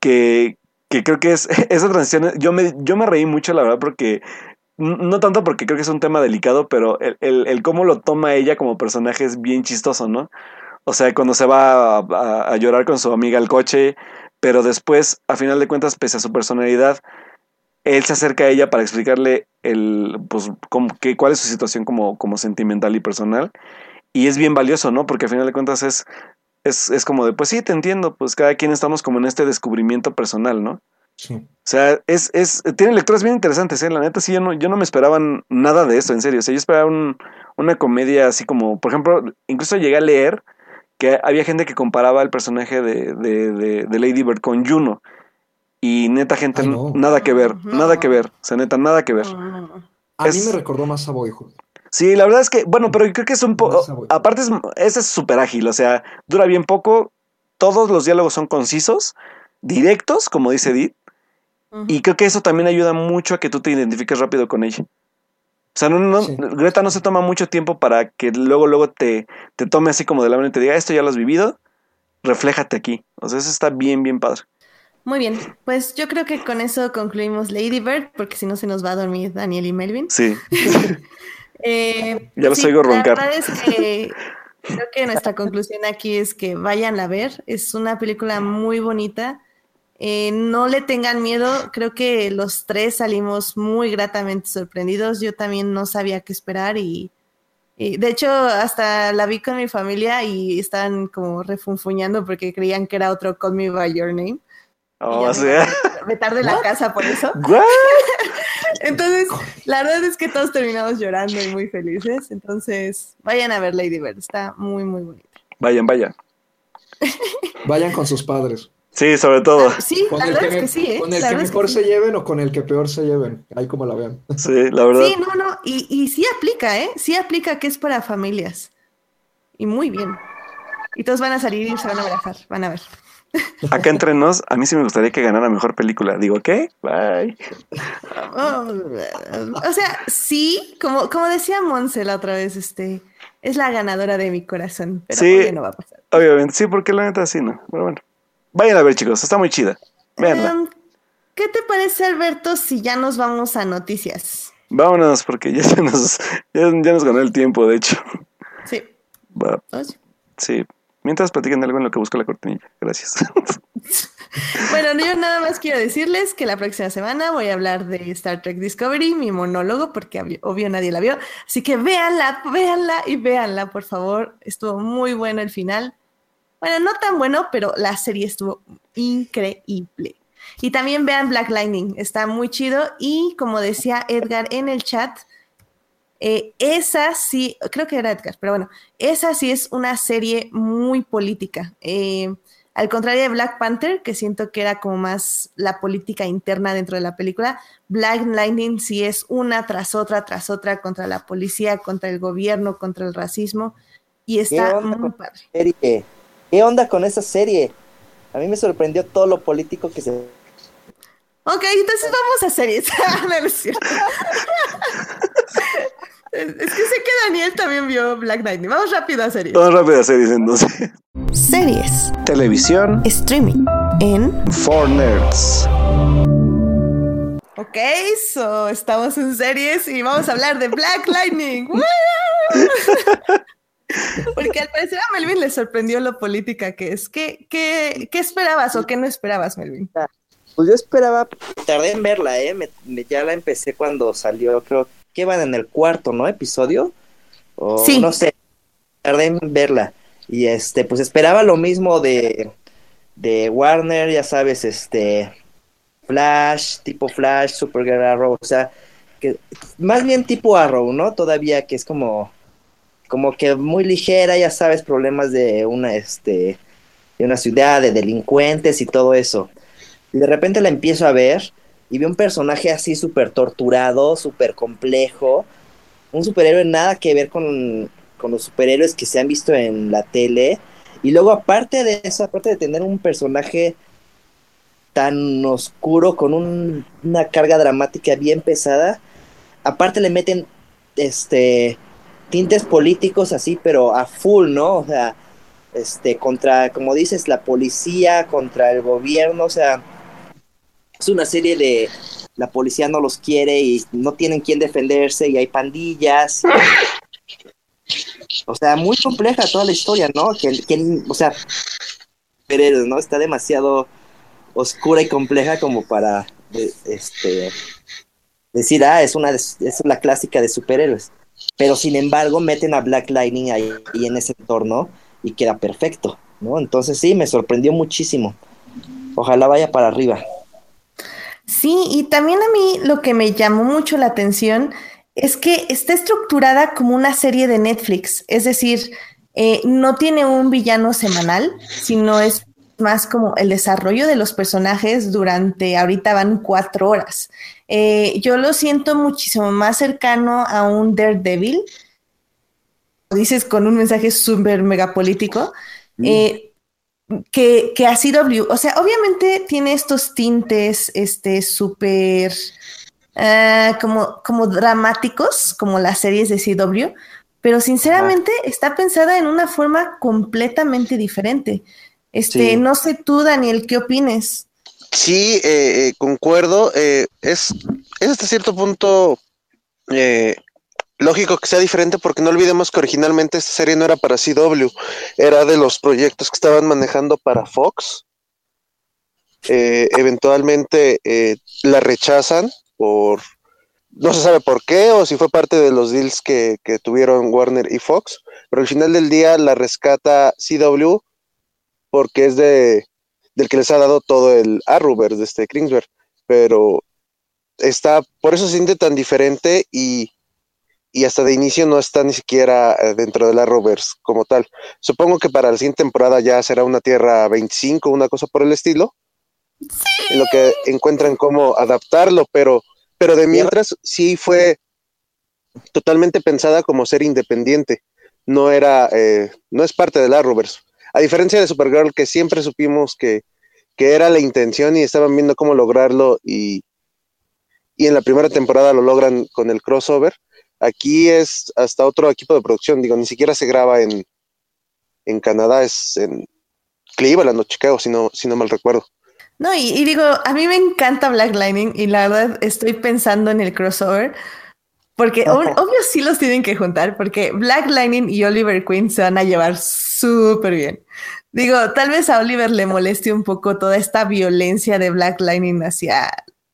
Que, que creo que es esa transición. Yo me, yo me reí mucho, la verdad, porque. No tanto porque creo que es un tema delicado, pero el, el, el cómo lo toma ella como personaje es bien chistoso, ¿no? O sea, cuando se va a, a- a llorar con su amiga al coche, pero después, a final de cuentas, pese a su personalidad, él se acerca a ella para explicarle el, pues, cómo- que, cuál es su situación como, como sentimental y personal. Y es bien valioso, ¿no? Porque a final de cuentas es, es, es como de, pues sí, te entiendo, pues cada quien estamos como en este descubrimiento personal, ¿no? Sí. O sea, es, es, tiene lecturas bien interesantes, ¿eh? La neta, sí, yo no, yo no me esperaba nada de esto, en serio. O sea, yo esperaba un- una comedia así como, por ejemplo, incluso llegué a leer que había gente que comparaba el personaje de, de, de, de Lady Bird con Juno. Y neta, gente, Ay, no. nada que ver, No. nada que ver. O sea, neta, nada que ver. No. A Es- mí me recordó más a Boyhood. Sí, la verdad es que, bueno, pero yo creo que es un poco. Aparte, es, ese es súper ágil, o sea, dura bien poco. Todos los diálogos son concisos, directos, como dice Edith. Y creo que eso también ayuda mucho a que tú te identifiques rápido con ella. O sea, no, no, Sí. Greta no se toma mucho tiempo para que luego, luego te, te tome así como de la mano y te diga, esto ya lo has vivido, refléjate aquí. O sea, eso está bien, bien padre. Muy bien, pues yo creo que con eso concluimos Lady Bird, porque si no se nos va a dormir Daniel y Melvin. Sí. Eh, Ya los sí, oigo roncar. La verdad es que creo que nuestra conclusión aquí es que vayan a ver. Es una película muy bonita. Eh, no le tengan miedo. Creo que los tres salimos muy gratamente sorprendidos. Yo también no sabía qué esperar y, y de hecho hasta la vi con mi familia y estaban como refunfuñando porque creían que era otro Call Me By Your Name. Oh, o me sea. a vetar de la casa por eso. ¿What? Entonces, la verdad es que todos terminamos llorando y muy felices. Entonces, vayan a ver Lady Bird, está muy, muy bonita. Vayan, vayan. Vayan con sus padres. Sí, sobre todo. Sí, Con la el verdad que, es que sí, ¿eh? con el La que mejor sí. se lleven o con el que peor se lleven. Ahí como la vean. Sí, la verdad. Sí, no, no, y, y sí aplica, ¿eh? Sí aplica que es para familias. Y muy bien. Y todos van a salir y se van a abrazar, van a ver. Acá entre nos, a mí sí me gustaría que ganara mejor película. Digo, ¿qué? Bye. Oh, o sea, sí, como, como decía Monse la otra vez, este, es la ganadora de mi corazón, pero Sí. no va a pasar. Obviamente, sí, porque la neta sí, no. Pero bueno. Vayan a ver, chicos, está muy chida. Véanla. Em, ¿Qué te parece, Alberto, si ya nos vamos a noticias? Vámonos, porque ya, se nos, ya, nos ganó el tiempo, de hecho. Sí. Va. Sí. Mientras platican algo en lo que busca la cortinilla. Gracias. bueno, yo nada más quiero decirles que la próxima semana voy a hablar de Star Trek Discovery, mi monólogo, porque obvio nadie la vio. Así que véanla, véanla y véanla, por favor. Estuvo muy bueno el final. Bueno, no tan bueno, pero la serie estuvo increíble. Y también vean Black Lightning, está muy chido. Y como decía Edgar en el chat, eh, esa sí, creo que era Edgar, pero bueno, esa sí es una serie muy política. Eh, al contrario de Black Panther, que siento que era como más la política interna dentro de la película, Black Lightning sí es una tras otra, tras otra, contra la policía, contra el gobierno, contra el racismo. Y está muy padre. Serie? ¿Qué onda con esa serie? A mí me sorprendió todo lo político que se Ok, entonces vamos a series. no, es cierto. es que sé que Daniel también vio Black Knight. Vamos rápido a series. Vamos rápido a series entonces. Series. Televisión. Streaming. En. Four Nerds. Ok, so estamos en series y vamos a hablar de Black Lightning. Porque al parecer a Melvin le sorprendió lo política que es. ¿Qué, qué, qué esperabas o qué no esperabas, Melvin? Pues yo esperaba, tardé en verla, ¿eh? Me, ya la empecé cuando salió, creo que van en el cuarto, ¿no? Episodio. O, sí. No sé, tardé en verla. Y este, pues esperaba lo mismo de, de Warner, ya sabes, este, Flash, tipo Flash, Supergirl Arrow, o sea, que más bien tipo Arrow, ¿no? Todavía que es como, como que muy ligera, ya sabes, problemas de una, este, de una ciudad, de delincuentes y todo eso. Y de repente la empiezo a ver y veo un personaje así súper torturado, súper complejo. Un superhéroe nada que ver con, los superhéroes que se han visto en la tele. Y luego aparte de eso, aparte de tener un personaje tan oscuro, con una carga dramática bien pesada, aparte le meten este tintes políticos así, pero a full, ¿no? O sea, este, contra, como dices, la policía, contra el gobierno, o sea, es una serie de la policía no los quiere y no tienen quien defenderse y hay pandillas. O sea, muy compleja toda la historia, ¿no? Que, o sea, pero ¿no? Está demasiado oscura y compleja como para este decir, ah, es una es la clásica de superhéroes. Pero sin embargo, meten a Black Lightning ahí, en ese entorno y queda perfecto, ¿no? Entonces sí, me sorprendió muchísimo. Ojalá vaya para arriba. Sí, y también a mí lo que me llamó mucho la atención es que está estructurada como una serie de Netflix, es decir, eh, no tiene un villano semanal, sino es más como el desarrollo de los personajes durante, ahorita van cuatro horas. Eh, yo lo siento muchísimo más cercano a un Daredevil, dices con un mensaje súper megapolítico, mm. eh, que, que a CW, o sea, obviamente tiene estos tintes, este, súper, ah, como, como dramáticos, como las series de CW, pero sinceramente está pensada en una forma completamente diferente. Este, no sé tú, Daniel, ¿qué opines? Sí, eh, eh, concuerdo. Eh, es, es hasta cierto punto lógico que sea diferente porque no olvidemos que originalmente esta serie no era para CW, era de los proyectos que estaban manejando para Fox. Eh, eventualmente eh, la rechazan por, no se sabe por qué o si fue parte de los deals que, que tuvieron Warner y Fox, pero al final del día la rescata CW porque es de del que les ha dado todo el Arrowverse de este Kingsberg, pero está, por eso se siente tan diferente y y hasta de inicio no está ni siquiera eh, dentro de la Rovers como tal. Supongo que para la siguiente temporada ya será una Tierra 25, una cosa por el estilo. En lo que encuentran cómo adaptarlo, pero, pero de mientras sí fue totalmente pensada como ser independiente. No era, eh, no es parte de la Rovers. A diferencia de Supergirl, que siempre supimos que, que era la intención y estaban viendo cómo lograrlo y, y en la primera temporada lo logran con el crossover Aquí es hasta otro equipo de producción, digo, ni siquiera se graba en, en Canadá, es en Cleveland o Chicago, si no, si no mal recuerdo. No, y, digo, a mí me encanta Black Lightning y la verdad estoy pensando en el crossover Porque obvio sí los tienen que juntar, porque Black Lightning y Oliver Queen se van a llevar súper bien. Digo, tal vez a Oliver le moleste un poco toda esta violencia de Black Lightning hacia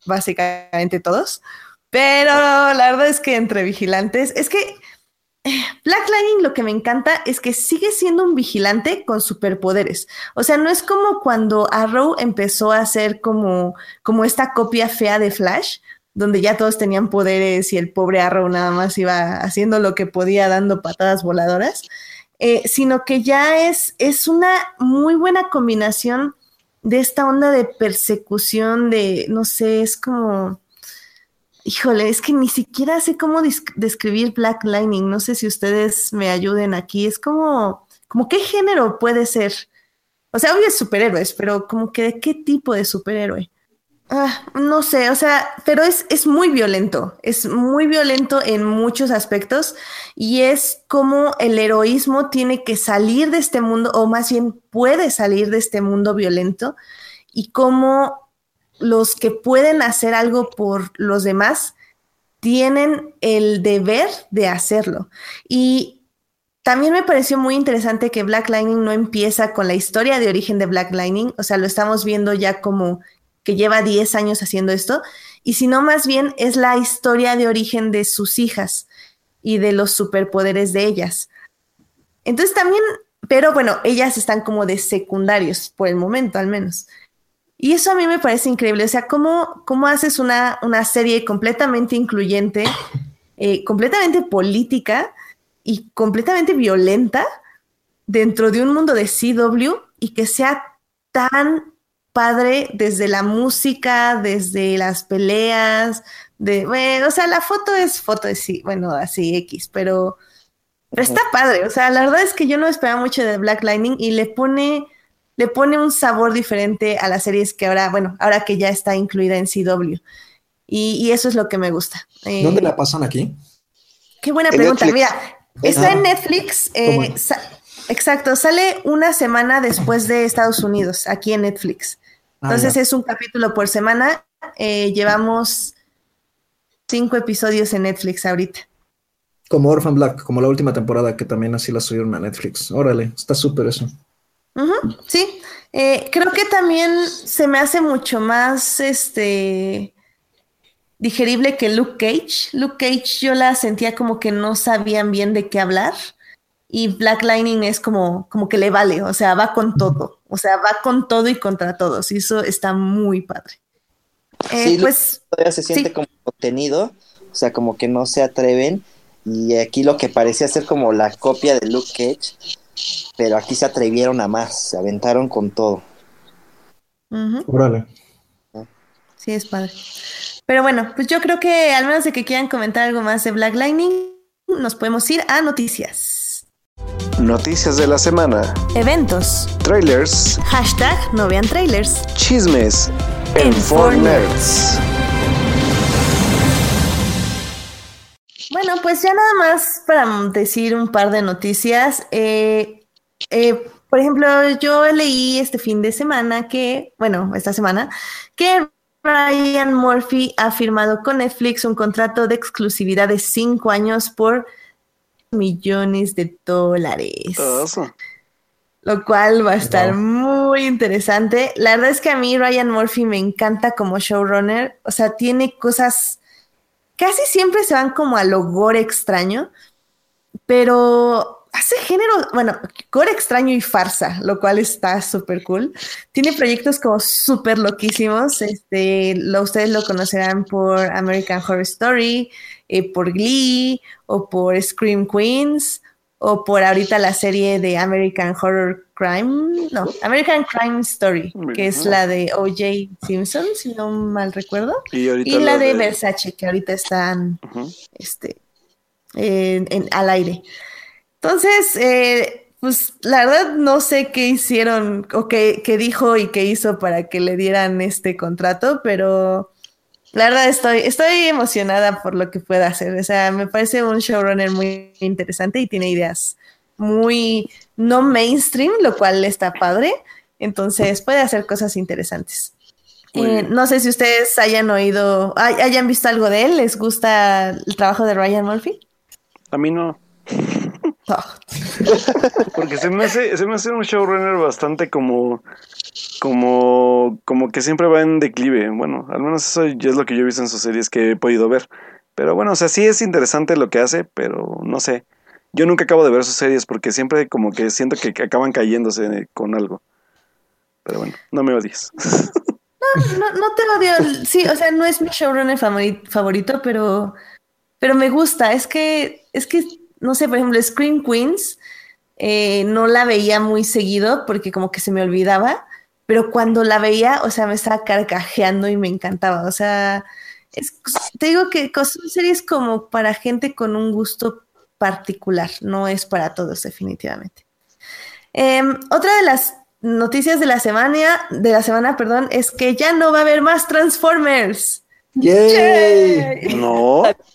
básicamente todos, pero la verdad es que entre vigilantes, es que eh, Black Lightning lo que me encanta es que sigue siendo un vigilante con superpoderes. O sea, no es como cuando Arrow empezó a ser como, como esta copia fea de Flash, donde ya todos tenían poderes y el pobre Arrow nada más iba haciendo lo que podía dando patadas voladoras, eh, sino que ya es, es una muy buena combinación de esta onda de persecución, de, no sé, es como, híjole, es que ni siquiera sé cómo describir Black Lightning, no sé si ustedes me ayuden aquí, es como, como qué género puede ser. O sea, obvio es superhéroes, pero como que de qué tipo de superhéroe. Ah, no sé, o sea, pero es, es muy violento, es muy violento en muchos aspectos y es como el heroísmo tiene que salir de este mundo, o más bien puede salir de este mundo violento, y cómo los que pueden hacer algo por los demás tienen el deber de hacerlo. Y también me pareció muy interesante que Black Lightning no empieza con la historia de origen de Black Lightning, o sea, lo estamos viendo ya como que lleva 10 años haciendo esto, y si no, más bien es la historia de origen de sus hijas y de los superpoderes de ellas. Entonces también, pero bueno, ellas están como de secundarios, por el momento al menos. Y eso a mí me parece increíble, o sea, cómo, cómo haces una, una serie completamente incluyente, eh, completamente política y completamente violenta dentro de un mundo de CW y que sea tan padre desde la música, desde las peleas, de, bueno, o sea, la foto es foto de sí, bueno, así X, pero, está padre, o sea, la verdad es que yo no esperaba mucho de Black Lightning y le pone, le pone un sabor diferente a las series que ahora, bueno, ahora que ya está incluida en CW. Y, eso es lo que me gusta. Eh, ¿Dónde la pasan aquí? Qué buena pregunta. Mira, está en Netflix. Eh, exacto, sale una semana después de Estados Unidos, aquí en Netflix. Ah, Entonces es un capítulo por semana. Eh, llevamos cinco episodios en Netflix ahorita. Como Orphan Black, como la última temporada que también así la subieron a Netflix. Órale, está súper eso. sí, eh, creo que también se me hace mucho más este digerible que Luke Cage. Luke Cage yo la sentía como que no sabían bien de qué hablar y Black Lightning es como, como que le vale, o sea, va con todo, o sea, va con todo y contra todos, y eso está muy padre. Eh, sí, pues todavía se siente como contenido, o sea, como que no se atreven, y aquí lo que parecía ser como la copia de Luke Cage, pero aquí se atrevieron a más, se aventaron con todo. Órale. Sí, es padre. Pero bueno, pues yo creo que al menos de que quieran comentar algo más de Black Lightning, nos podemos ir a noticias. Noticias de la semana. Eventos. Trailers. Hashtag no vean trailers. Chismes. En, Nerds. Bueno, pues ya nada más para decir un par de noticias. Eh, eh, por ejemplo, yo leí este fin de semana que, bueno, esta semana, que Ryan Murphy ha firmado con Netflix un contrato de exclusividad de cinco años por millones de dólares. Lo cual va a estar muy interesante. La verdad es que a mí Ryan Murphy me encanta como showrunner. O sea, tiene cosas, casi siempre se van como a lo gore extraño, pero hace género, bueno, gore extraño y farsa, lo cual está súper cool. Tiene proyectos como súper loquísimos. Este, lo, ustedes lo conocerán por American Horror Story. Eh, por Glee o por Scream Queens o por ahorita la serie de American Horror Crime, no, American Crime Story, que es la de O.J. Simpson, si no mal recuerdo, y, la, de, Versace, que ahorita están este, en, al aire. Entonces, eh, pues la verdad no sé qué hicieron o qué, qué, dijo y qué hizo para que le dieran este contrato, pero la verdad estoy, estoy emocionada por lo que pueda hacer. O sea, me parece un showrunner muy interesante y tiene ideas muy no mainstream, lo cual está padre. Entonces puede hacer cosas interesantes. Eh, no sé si ustedes hayan oído, hayan visto algo de él. ¿Les gusta el trabajo de Ryan Murphy? A mí no. Porque se me hace, se me hace un showrunner bastante como, como, como que siempre va en declive. Bueno, al menos eso es lo que yo he visto en sus series que he podido ver. Pero bueno, o sea, sí es interesante lo que hace, pero no sé. Yo nunca acabo de ver sus series porque siempre como que siento que acaban cayéndose con algo. Pero bueno, no me odies. No, no, te odio. Sí, o sea, no es mi showrunner favorito, pero, pero me gusta. Es que, es que, no sé, por ejemplo, Scream Queens eh, no la veía muy seguido porque como que se me olvidaba, pero cuando la veía, o sea, me estaba carcajeando y me encantaba. O sea, te digo que son series como para gente con un gusto particular, no es para todos definitivamente. Em, otra de las noticias de la semana, de la semana, perdón, es que ya no va a haber más Transformers. ¡Yay! No.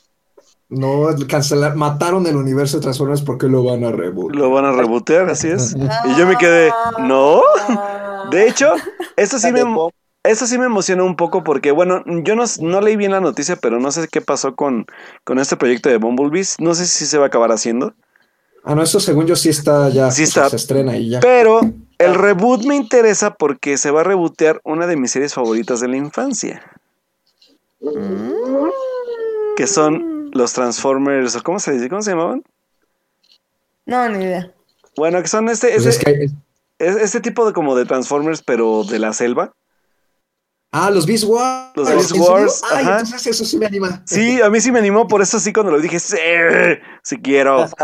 No, cancelar, mataron el universo de Transformers porque lo van a rebotear. Lo van a rebotear, así es. y yo me quedé, no. De hecho, esto sí me, esto sí me emocionó un poco porque, bueno, yo no, no, leí bien la noticia, pero no sé qué pasó con, con este proyecto de Bumblebees. No sé si se va a acabar haciendo. Ah, no, eso según yo sí está ya. Sí está. se estrena y ya. Pero el reboot me interesa porque se va a rebotear una de mis series favoritas de la infancia. Que son los Transformers, ¿cómo se dice? ¿Cómo se llamaban? No, ni idea. Bueno, que son este, pues este, este tipo de como de Transformers, pero de la selva. Ah, los Beast Wars. Los Beast Wars. Ay, entonces eso sí me anima. Sí, a mí sí me animó, por eso sí cuando lo dije, sí, sí quiero.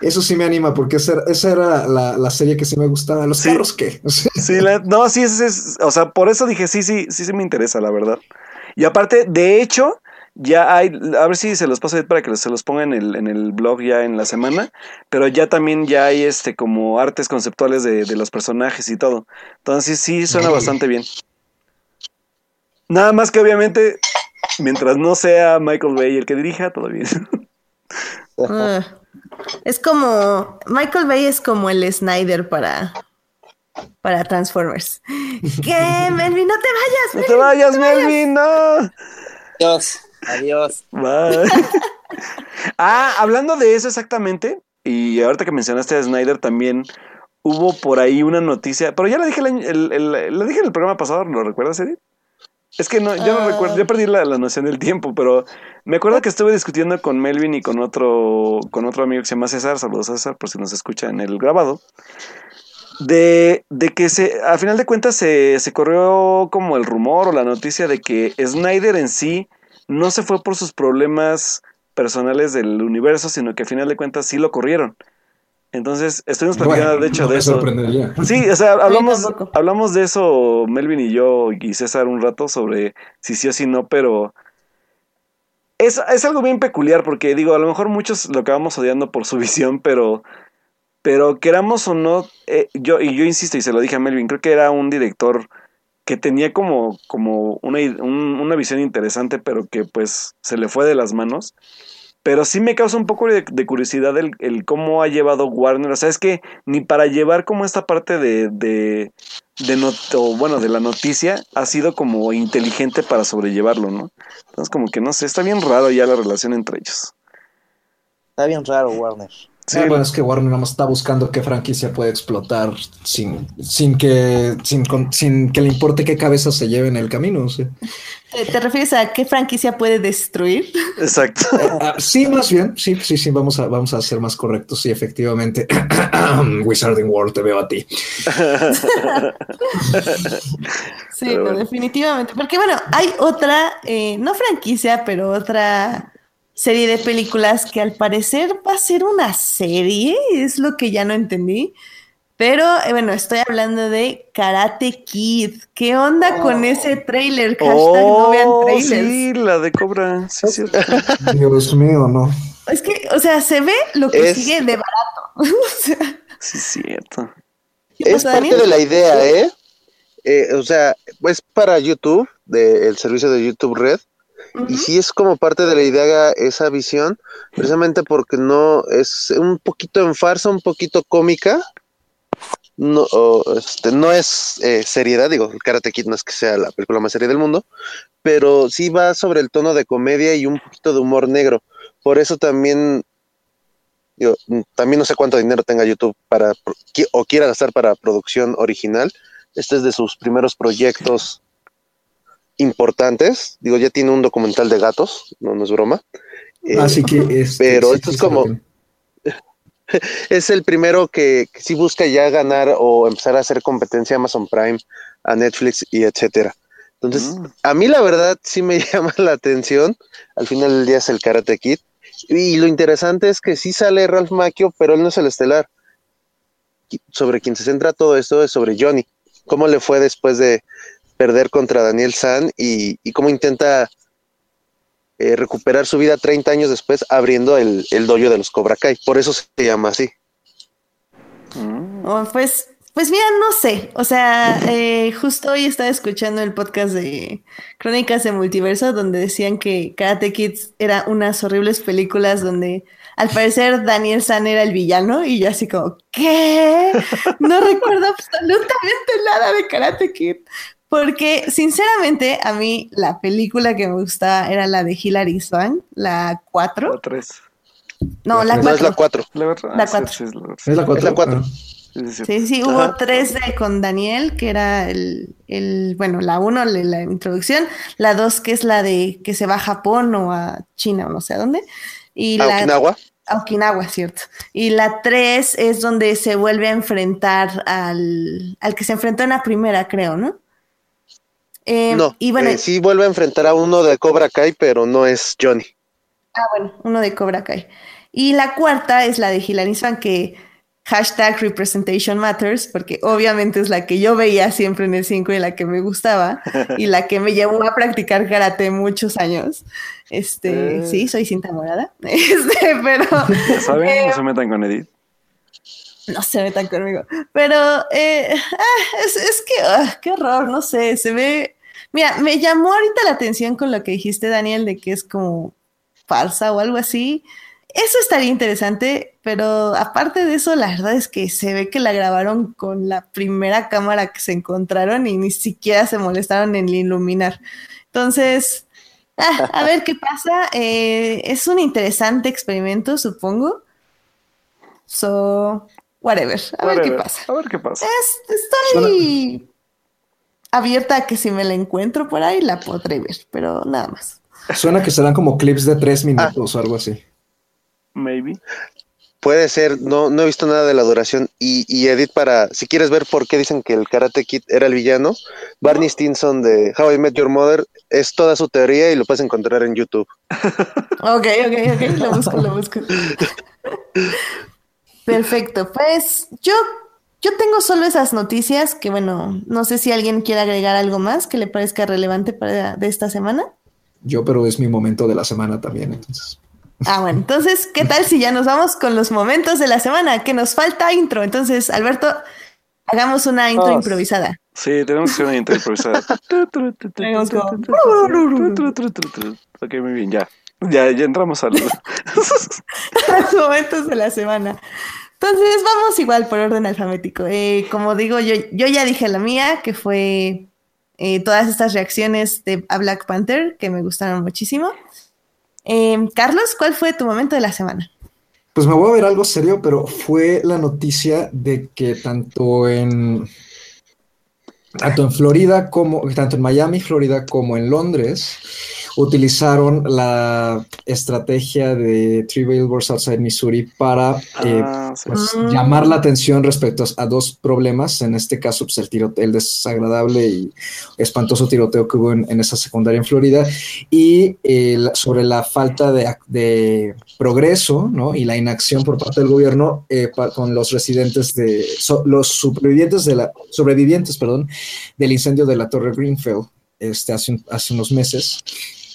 Eso sí me anima, porque esa, era la, serie que sí me gustaba. ¿Los carros qué? sí, no, sí, es, o sea, por eso dije, sí, sí, sí, sí me interesa, la verdad. Y aparte, de hecho, ya hay, a ver si se los paso para que se los ponga en el, en el blog ya en la semana, pero ya también ya hay este como artes conceptuales de, los personajes y todo. Entonces sí, suena bastante bien. Nada más que obviamente, mientras no sea Michael Bay el que dirija, todo bien. Ah. Es como. Michael Bay es como el Snyder para. Para Transformers. ¿Qué, Melvin? ¡No te vayas! ¡No te vayas, Melvin! ¡No! Adiós. Ah, hablando de eso exactamente, y ahorita que mencionaste a Snyder también hubo por ahí una noticia, pero ya la dije, el, dije en el programa pasado, ¿lo recuerdas, Edith? Es que no, yo no recuerdo, ah. yo perdí la, noción del tiempo, pero me acuerdo que estuve discutiendo con Melvin y con otro, con otro amigo que se llama César, saludos César, por si nos escucha en el grabado, de, de que se, a final de cuentas se, se corrió como el rumor o la noticia de que Snyder en sí no se fue por sus problemas personales del universo, sino que a final de cuentas sí lo corrieron. Entonces, estuvimos platicando, de hecho, de eso. Sí, o sea, hablamos, hablamos de eso, Melvin y yo y César, un rato sobre si sí o si no, pero es, es, algo bien peculiar porque, digo, a lo mejor muchos lo acabamos odiando por su visión, pero, pero queramos o no, eh, yo, y yo insisto y se lo dije a Melvin, creo que era un director que tenía como, como una, una visión interesante, pero que pues se le fue de las manos. Pero sí me causa un poco de, curiosidad el, cómo ha llevado Warner. O sea, es que ni para llevar como esta parte de, de, bueno, de la noticia ha sido como inteligente para sobrellevarlo, ¿no? Entonces como que no sé, está bien raro ya la relación entre ellos. Está bien raro Warner. Sí, bueno, es que Warner nada más está buscando qué franquicia puede explotar sin, sin, que, sin, que le importe qué cabeza se lleve en el camino. ¿Te, refieres a qué franquicia puede destruir? Exacto. Ah, sí, más bien. Sí, sí, sí, vamos a, vamos a ser más correctos. Sí, efectivamente. Wizarding World, te veo a ti. sí, definitivamente. Porque bueno, hay otra, eh, no franquicia, pero otra serie de películas que al parecer va a ser una serie, es lo que ya no entendí. Pero eh, bueno, estoy hablando de Karate Kid. ¿Qué onda con oh. ese trailer? Hashtag no vean oh, trailers. Sí, la de Cobra. Sí, sí. Dios mío, no. Es que, o sea, se ve lo que sigue de barato. sí, es cierto. Es parte de la idea, ¿eh? ¿eh? O sea, es para YouTube, del servicio de YouTube Red. Y sí es como parte de la idea esa visión, precisamente porque no es un poquito en farsa, un poquito cómica, no, este, no es eh, seriedad, digo, el Karate Kid no es que sea la película más seria del mundo, pero sí va sobre el tono de comedia y un poquito de humor negro. Por eso también, digo, también no sé cuánto dinero tenga YouTube para o quiera gastar para producción original. Este es de sus primeros proyectos importantes. Digo, ya tiene un documental de gatos, no, no es broma. Así que este, pero esto es como es el primero que, sí busca ya ganar o empezar a hacer competencia a Amazon Prime, a Netflix y etcétera. Entonces, mm. a mí la verdad sí me llama la atención. Al final del día es el Karate Kid. Y lo interesante es que sí sale Ralph Macchio, pero él no es el estelar. Sobre quien se centra todo esto es sobre Johnny. ¿Cómo le fue después de perder contra Daniel San y, y cómo intenta eh, recuperar su vida 30 años después abriendo el, el dojo de los Cobra Kai. Por eso se llama así. Oh, pues, pues mira, no sé. O sea, eh, justo hoy estaba escuchando el podcast de Crónicas de Multiverso donde decían que Karate Kids era unas horribles películas donde al parecer Daniel San era el villano y yo así como, ¿qué? No recuerdo absolutamente nada de Karate Kid. Porque, sinceramente, a mí la película que me gustaba era la de Hilary Swank, la 4. La 3. No, la 4. No, es la 4. La 4. La 4. es la 4. Es la 4. Sí, sí, hubo tres de con Daniel, que era el, el bueno, la 1, la, la, introducción, la 2, que es la de que se va a Japón o a China o no sé a dónde. Y ¿A la, Okinawa? A Okinawa, cierto. Y la 3 es donde se vuelve a enfrentar al, al que se enfrentó en la primera, creo, ¿no? Eh, no, y bueno, eh, sí vuelve a enfrentar a uno de Cobra Kai, pero no es Johnny. Ah, bueno, uno de Cobra Kai. Y la cuarta es la de Hilary Swank, que hashtag representation matters, porque obviamente es la que yo veía siempre en el 5 y la que me gustaba, y la que me llevó a practicar karate muchos años. Este, eh. sí, soy cinta morada. Este, pero. Ya saben, no se metan con Edith no se metan conmigo. Pero eh, ah, es, es, que, ah, qué horror, no sé, se ve Mira, me llamó ahorita la atención con lo que dijiste, Daniel, de que es como farsa o algo así. Eso estaría interesante, pero aparte de eso, la verdad es que se ve que la grabaron con la primera cámara que se encontraron y ni siquiera se molestaron en iluminar. Entonces, ah, a ver qué pasa. Eh, es un interesante experimento, supongo. So, whatever. A ver qué pasa. A ver qué pasa. estoy abierta a que si me la encuentro por ahí la podré ver, pero nada más. Suena que serán como clips de tres minutos o algo así. Maybe. Puede ser, no, no he visto nada de la duración. Y, y, Edith, para, si quieres ver por qué dicen que el Karate Kid era el villano, Barney Stinson de How I Met Your Mother es toda su teoría y lo puedes encontrar en YouTube. ok, ok, ok, lo busco, lo busco. Perfecto, pues yo yo tengo solo esas noticias que, bueno, no sé si alguien quiere agregar algo más que le parezca relevante para de esta semana. Yo, pero es mi momento de la semana también, entonces. Ah, bueno, entonces, ¿qué tal si ya nos vamos con los momentos de la semana? Que nos falta intro. Entonces, Alberto, hagamos una intro improvisada. Sí, tenemos que hacer una intro improvisada. ok, muy bien, ya. Ya, ya entramos a los momentos de la semana. Entonces, vamos igual por orden alfabético. Eh, como digo, yo, yo ya dije la mía, que fue eh, todas estas reacciones de, a Black Panther, que me gustaron muchísimo. Eh, Carlos, ¿cuál fue tu momento de la semana? Pues me voy a ver algo serio, pero fue la noticia de que tanto en tanto en Florida como tanto en Miami, Florida como en Londres utilizaron la estrategia de Three Billboards Outside Missouri para eh, ah, pues, mm. llamar la atención respecto a dos problemas. En este caso, pues, el tiroteo, el desagradable y espantoso tiroteo que hubo en, esa secundaria en Florida y sobre la falta de, progreso ¿no? y la inacción por parte del gobierno eh, con los residentes de los sobrevivientes de la sobrevivientes, perdón, del incendio de la Torre Greenfield este, hace, hace unos meses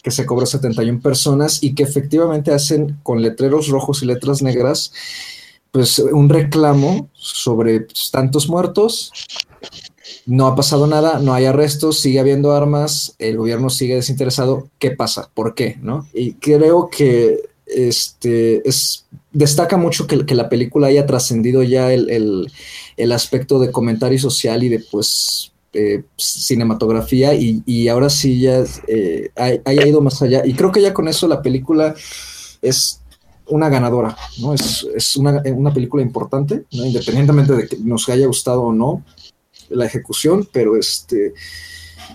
que se cobró 71 personas y que efectivamente hacen con letreros rojos y letras negras, pues un reclamo sobre pues, tantos muertos. No ha pasado nada, no hay arrestos, sigue habiendo armas, el gobierno sigue desinteresado. ¿Qué pasa? ¿Por qué? ¿No? Y creo que este es destaca mucho que, que la película haya trascendido ya el, el, el, aspecto de comentario social y de pues eh, cinematografía y, y, ahora sí ya eh, haya ido más allá. Y creo que ya con eso la película es una ganadora, ¿no? Es, es una, una, película importante, ¿no? independientemente de que nos haya gustado o no la ejecución, pero este,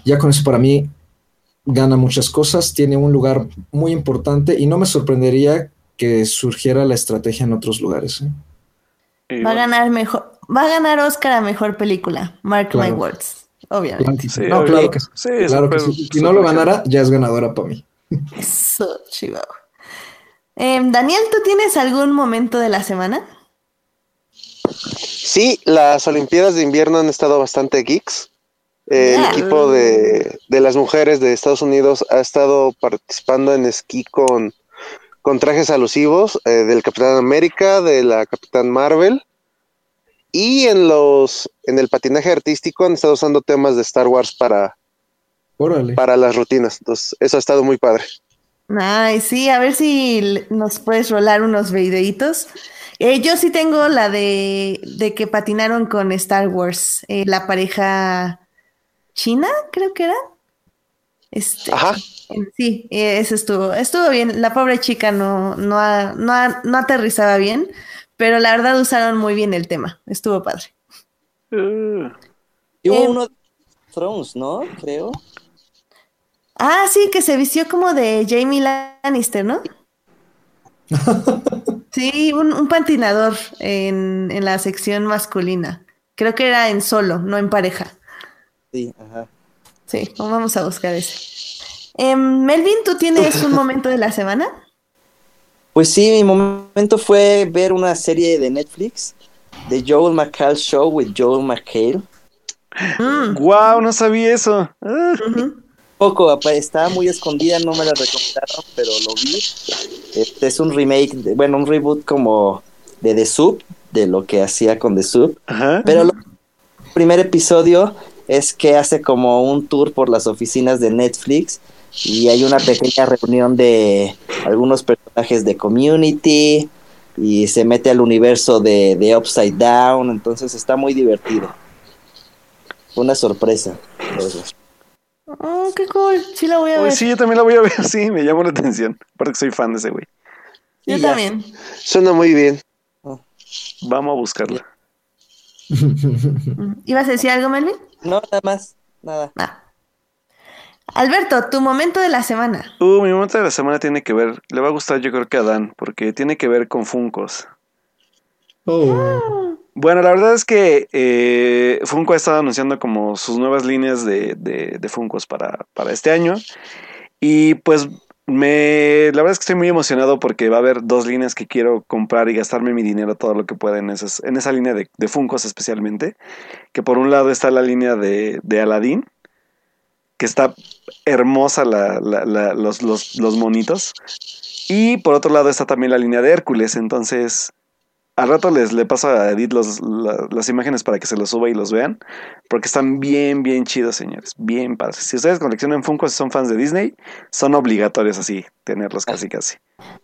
ya con eso para mí gana muchas cosas, tiene un lugar muy importante y no me sorprendería que surgiera la estrategia en otros lugares. ¿eh? Va a ganar mejor, va a ganar Oscar a mejor película, Mark My Words, obviamente. Sí, no, claro que sí. claro que sí. Si no lo ganara, ya es ganadora para mí. Eso, chivo. Eh, Daniel, ¿tú tienes algún momento de la semana? Sí, las Olimpiadas de invierno han estado bastante geeks. El equipo de, de, las mujeres de Estados Unidos ha estado participando en esquí con, con trajes alusivos eh, del Capitán América, de la Capitán Marvel. Y en los en el patinaje artístico han estado usando temas de Star Wars para, para las rutinas. Entonces, eso ha estado muy padre. Ay, sí, a ver si nos puedes rolar unos videitos. Eh, yo sí tengo la de, de, que patinaron con Star Wars, eh, la pareja china, creo que era. Este, Ajá. Sí, eso estuvo, estuvo bien. La pobre chica no, no, no, no aterrizaba bien, pero la verdad usaron muy bien el tema. Estuvo padre. Uh. Y hubo eh, uno de Thrones, ¿no? Creo. Ah, sí, que se vistió como de Jamie Lannister, ¿no? sí, un, un patinador en, en, la sección masculina. Creo que era en solo, no en pareja. Sí, ajá. Sí, vamos a buscar ese. Eh, Melvin, ¿tú tienes un momento de la semana? Pues sí, mi momento fue ver una serie de Netflix de Joel McHale Show with Joel McHale. Mm. Wow, no sabía eso. Poco, estaba muy escondida, no me la recomendaron, pero lo vi. Este es un remake, bueno, un reboot como de The Soup, de lo que hacía con The Soup. Pero el primer episodio es que hace como un tour por las oficinas de Netflix y hay una pequeña reunión de algunos personajes de Community y se mete al universo de, de Upside Down, entonces está muy divertido. Fue una sorpresa. Oh, qué cool. Sí la voy a ver. sí, yo también la voy a ver, sí, me llamó la atención. Porque soy fan de ese güey. Yo también. Suena muy bien. Vamos a buscarla. ¿Ibas a decir algo, Melvin? No, nada más. Nada. Ah. Alberto, tu momento de la semana. Uh, mi momento de la semana tiene que ver, le va a gustar yo creo que a Dan, porque tiene que ver con Funcos. Oh. Bueno, la verdad es que eh, Funko ha estado anunciando como sus nuevas líneas de, de, de Funcos para, para, este año. Y pues me, la verdad es que estoy muy emocionado porque va a haber dos líneas que quiero comprar y gastarme mi dinero todo lo que pueda en, esas, en esa línea de, de Funcos especialmente. Que por un lado está la línea de, de Aladdin, que está hermosa la, la, la, los, los, los monitos. Y por otro lado está también la línea de Hércules, entonces al rato les le paso a Edith los, la, las imágenes para que se los suba y los vean. Porque están bien, bien chidos, señores. Bien padres. Si ustedes coleccionan Funko y son fans de Disney, son obligatorios así, tenerlos casi, casi.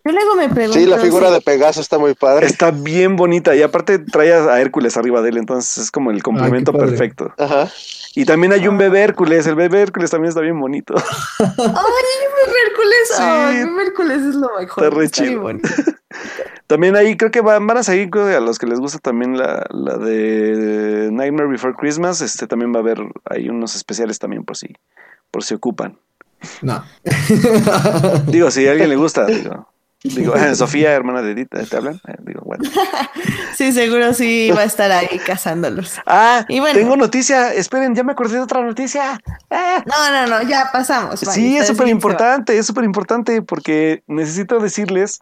Yo luego me pregunto. Sí, la figura si... de Pegaso está muy padre. Está bien bonita. Y aparte trae a Hércules arriba de él, entonces es como el complemento Ay, perfecto. Ajá. Y también hay un bebé Hércules. El bebé Hércules también está bien bonito. Ay, un bebé Hércules. Sí. Ay, bebé Hércules es lo mejor. Está re chido. También ahí creo que van, van a seguir a los que les gusta también la, la, de Nightmare Before Christmas. Este también va a haber ahí unos especiales también por si, por si ocupan. No. digo, si a alguien le gusta, digo. Digo, Sofía, hermana de Edith, ¿te hablan? Eh, digo, bueno. sí, seguro sí va a estar ahí cazándolos. Ah, y bueno, tengo noticia. Esperen, ya me acordé de otra noticia. Eh. No, no, no, ya pasamos. Vale, sí, es súper importante, es súper importante porque necesito decirles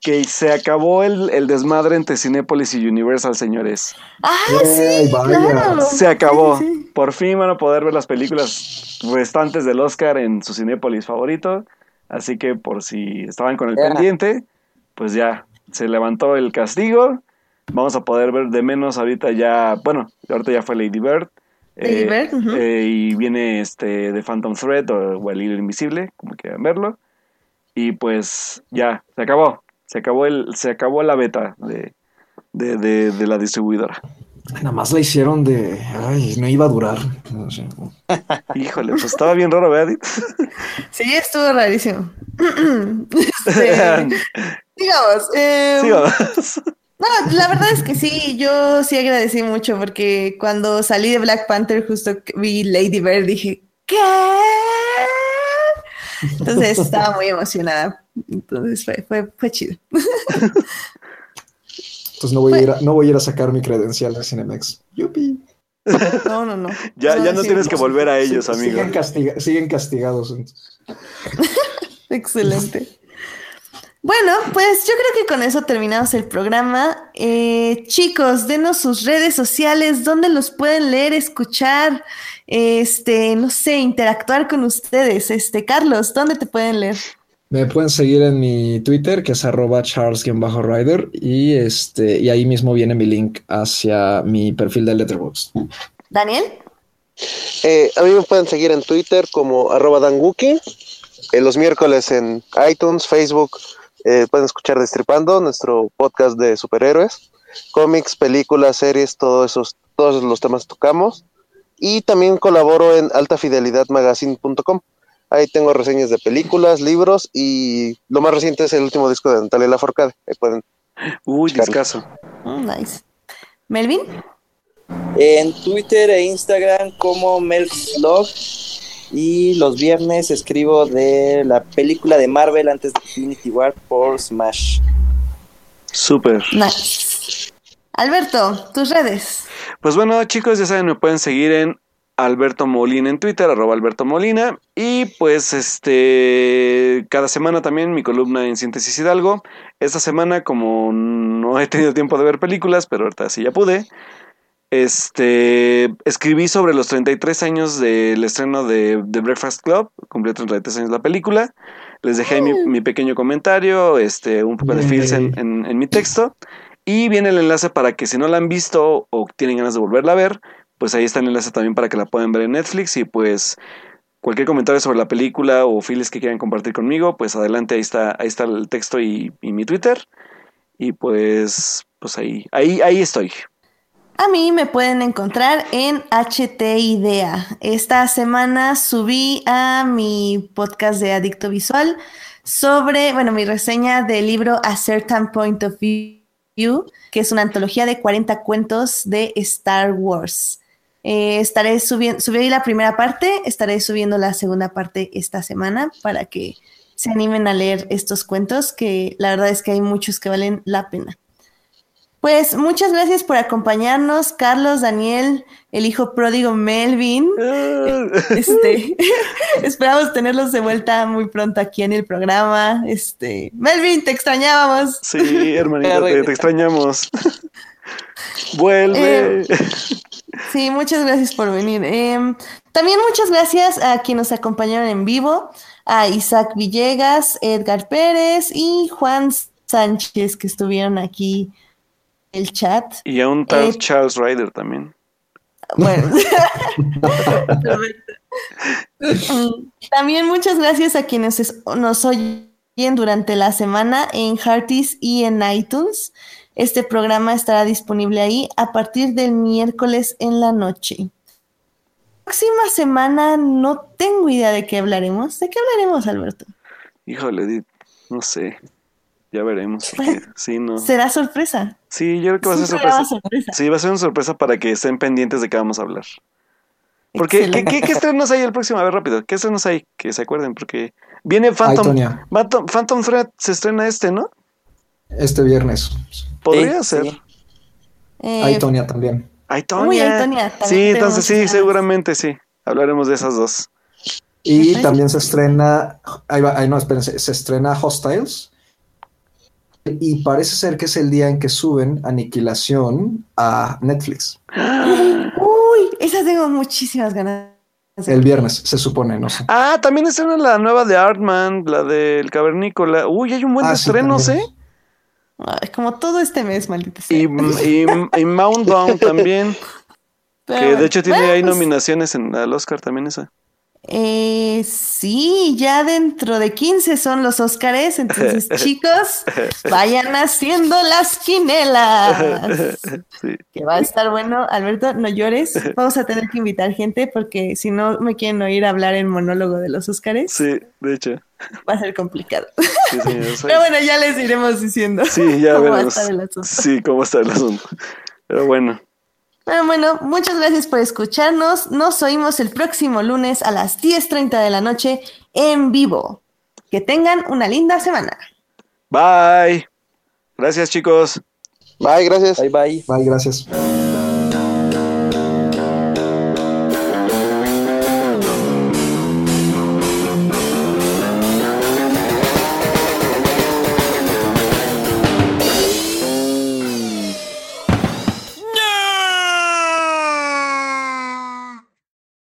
que se acabó el, el, desmadre entre Cinépolis y Universal, señores. ¡Ah, sí! Claro. Se acabó. Sí, sí. Por fin van a poder ver las películas restantes del Oscar en su Cinépolis favorito. Así que por si estaban con el yeah. pendiente, pues ya se levantó el castigo. Vamos a poder ver de menos ahorita ya. Bueno, ahorita ya fue Lady Bird. Lady eh, Bird. Uh -huh. eh, y viene este The Phantom Thread o, o El Hilo Invisible, como quieran verlo. Y pues ya, se acabó Se acabó el, se acabó la beta de, de, de, de la distribuidora. Nada más la hicieron de. Ay, no iba a durar. No sé. Híjole, pues estaba bien raro, ¿verdad? Sí, estuvo rarísimo. Este, digamos, eh, Sigamos. no, la verdad es que sí, yo sí agradecí mucho porque cuando salí de Black Panther justo vi Lady Bird dije, ¿qué? Entonces estaba muy emocionada. Entonces fue, fue, fue chido. Entonces no voy, a ir a, no voy a ir a sacar mi credencial de Cinemex. Yupi. No, no, no. Ya, ya no sí, tienes que volver a ellos, Sí, amigo. Siguen, castiga- siguen castigados. entonces. Excelente. Bueno, pues yo creo que con eso terminamos el programa. Eh, chicos, denos sus redes sociales, donde los pueden leer, escuchar, este, no sé, interactuar con ustedes. Este, Carlos, ¿dónde te pueden leer? Me pueden seguir en mi Twitter, que es arroba charles-rider, y este, y ahí mismo viene mi link hacia mi perfil de Letterboxd. Daniel. Eh, a mí me pueden seguir en Twitter como arroba danguki. Eh, los miércoles en iTunes, Facebook, eh, pueden escuchar Destripando, nuestro podcast de superhéroes, cómics, películas, series, todos esos, todos los temas tocamos. Y también colaboro en altafidelidadmagazine.com. Ahí tengo reseñas de películas, libros y lo más reciente es el último disco de Natalia Lafourcade. Ahí pueden. Uy, discaso. Mm, nice. Melvin. En Twitter e Instagram como Melvlog. Y los viernes escribo de la película de Marvel antes de Infinity War por Smash. Súper. Nice. Alberto, tus redes. Pues bueno, chicos, ya saben, me pueden seguir en Alberto Molina en Twitter, arroba Alberto Molina. Y pues este, cada semana también mi columna en Síntesis Hidalgo. Esta semana, como no he tenido tiempo de ver películas, pero ahorita sí ya pude. Este, escribí sobre los 33 años del estreno de The Breakfast Club, cumplió 33 años la película. Les dejé mi, mi pequeño comentario, este, un poco de feels en, en- en mi texto. Y viene el enlace para que si no la han visto o tienen ganas de volverla a ver, pues ahí está el enlace también para que la puedan ver en Netflix. Y pues cualquier comentario sobre la película o feels que quieran compartir conmigo, pues adelante, ahí está, ahí está el texto y, y mi Twitter. Y pues, pues ahí, ahí, ahí estoy. A mí me pueden encontrar en HT Idea. Esta semana subí a mi podcast de Adicto Visual sobre, bueno, mi reseña del libro A Certain Point of View, que es una antología de 40 cuentos de Star Wars. Eh, estaré subiendo, subí la primera parte, estaré subiendo la segunda parte esta semana para que se animen a leer estos cuentos, que la verdad es que hay muchos que valen la pena. Pues muchas gracias por acompañarnos, Carlos, Daniel, el hijo pródigo Melvin. Este, esperamos tenerlos de vuelta muy pronto aquí en el programa. Este, Melvin, te extrañábamos. Sí, hermanito, te, te extrañamos. Vuelve. Eh, Sí, muchas gracias por venir. Em, también muchas gracias a quienes nos acompañaron en vivo, a Isaac Villegas, Edgar Pérez y Juan Sánchez que estuvieron aquí en el chat. y a un tal eh, Charles Ryder también. Bueno. También muchas gracias a quienes es- nos oyen durante la semana en Hearties y en iTunes. Este programa estará disponible ahí a partir del miércoles en la noche. Próxima semana no tengo idea de qué hablaremos. ¿De qué hablaremos, Alberto? Híjole, Edith, no sé. Ya veremos. Sí, no. Será sorpresa. Sí, yo creo que va a ser sorpresa. sorpresa. Sí, va a ser una sorpresa para que estén pendientes de qué vamos a hablar. Porque, ¿qué, qué, qué estrenos hay el próximo? A ver, rápido. ¿Qué estrenos hay? Que se acuerden, porque viene Phantom, Phantom Thread se estrena este, ¿no? Este viernes. Podría Sí, ser. sí. Eh, Ay, Tonia también. Ay, Tonia. Uy, ay, Tonia, también Sí, entonces sí, seguramente sí. Hablaremos de esas dos. Y también se estrena, ahí va, ahí no, espérense, se estrena Hostiles. Y parece ser que es el día en que suben Aniquilación a Netflix. Uy, esa tengo muchísimas ganas. de El viernes, se supone, no sé. Ah, también estrena la nueva de Artman, la del Cavernícola. Uy, hay un buen Ah, sí, estrenos, también. ¿eh? Ay, como todo este mes, maldita sea. Y, y, y Mountbound también, que de hecho tiene bueno, ahí pues, nominaciones en al Oscar también esa. Eh, sí, ya dentro de 15 son los Óscares, entonces chicos, vayan haciendo las quinelas. Que va a estar bueno. Alberto, no llores. Vamos a tener que invitar gente porque si no me quieren oír hablar en monólogo de los Óscares. Sí, de hecho. Va a ser complicado. Pero bueno, ya les iremos diciendo. Sí, ya cómo veremos. Sí, cómo está el asunto. Pero bueno. Bueno, bueno, muchas gracias por escucharnos. Nos oímos el próximo lunes a las 10.30 de la noche en vivo. Que tengan una linda semana. Bye. Gracias, chicos. Bye, gracias. Bye, bye. Bye, gracias.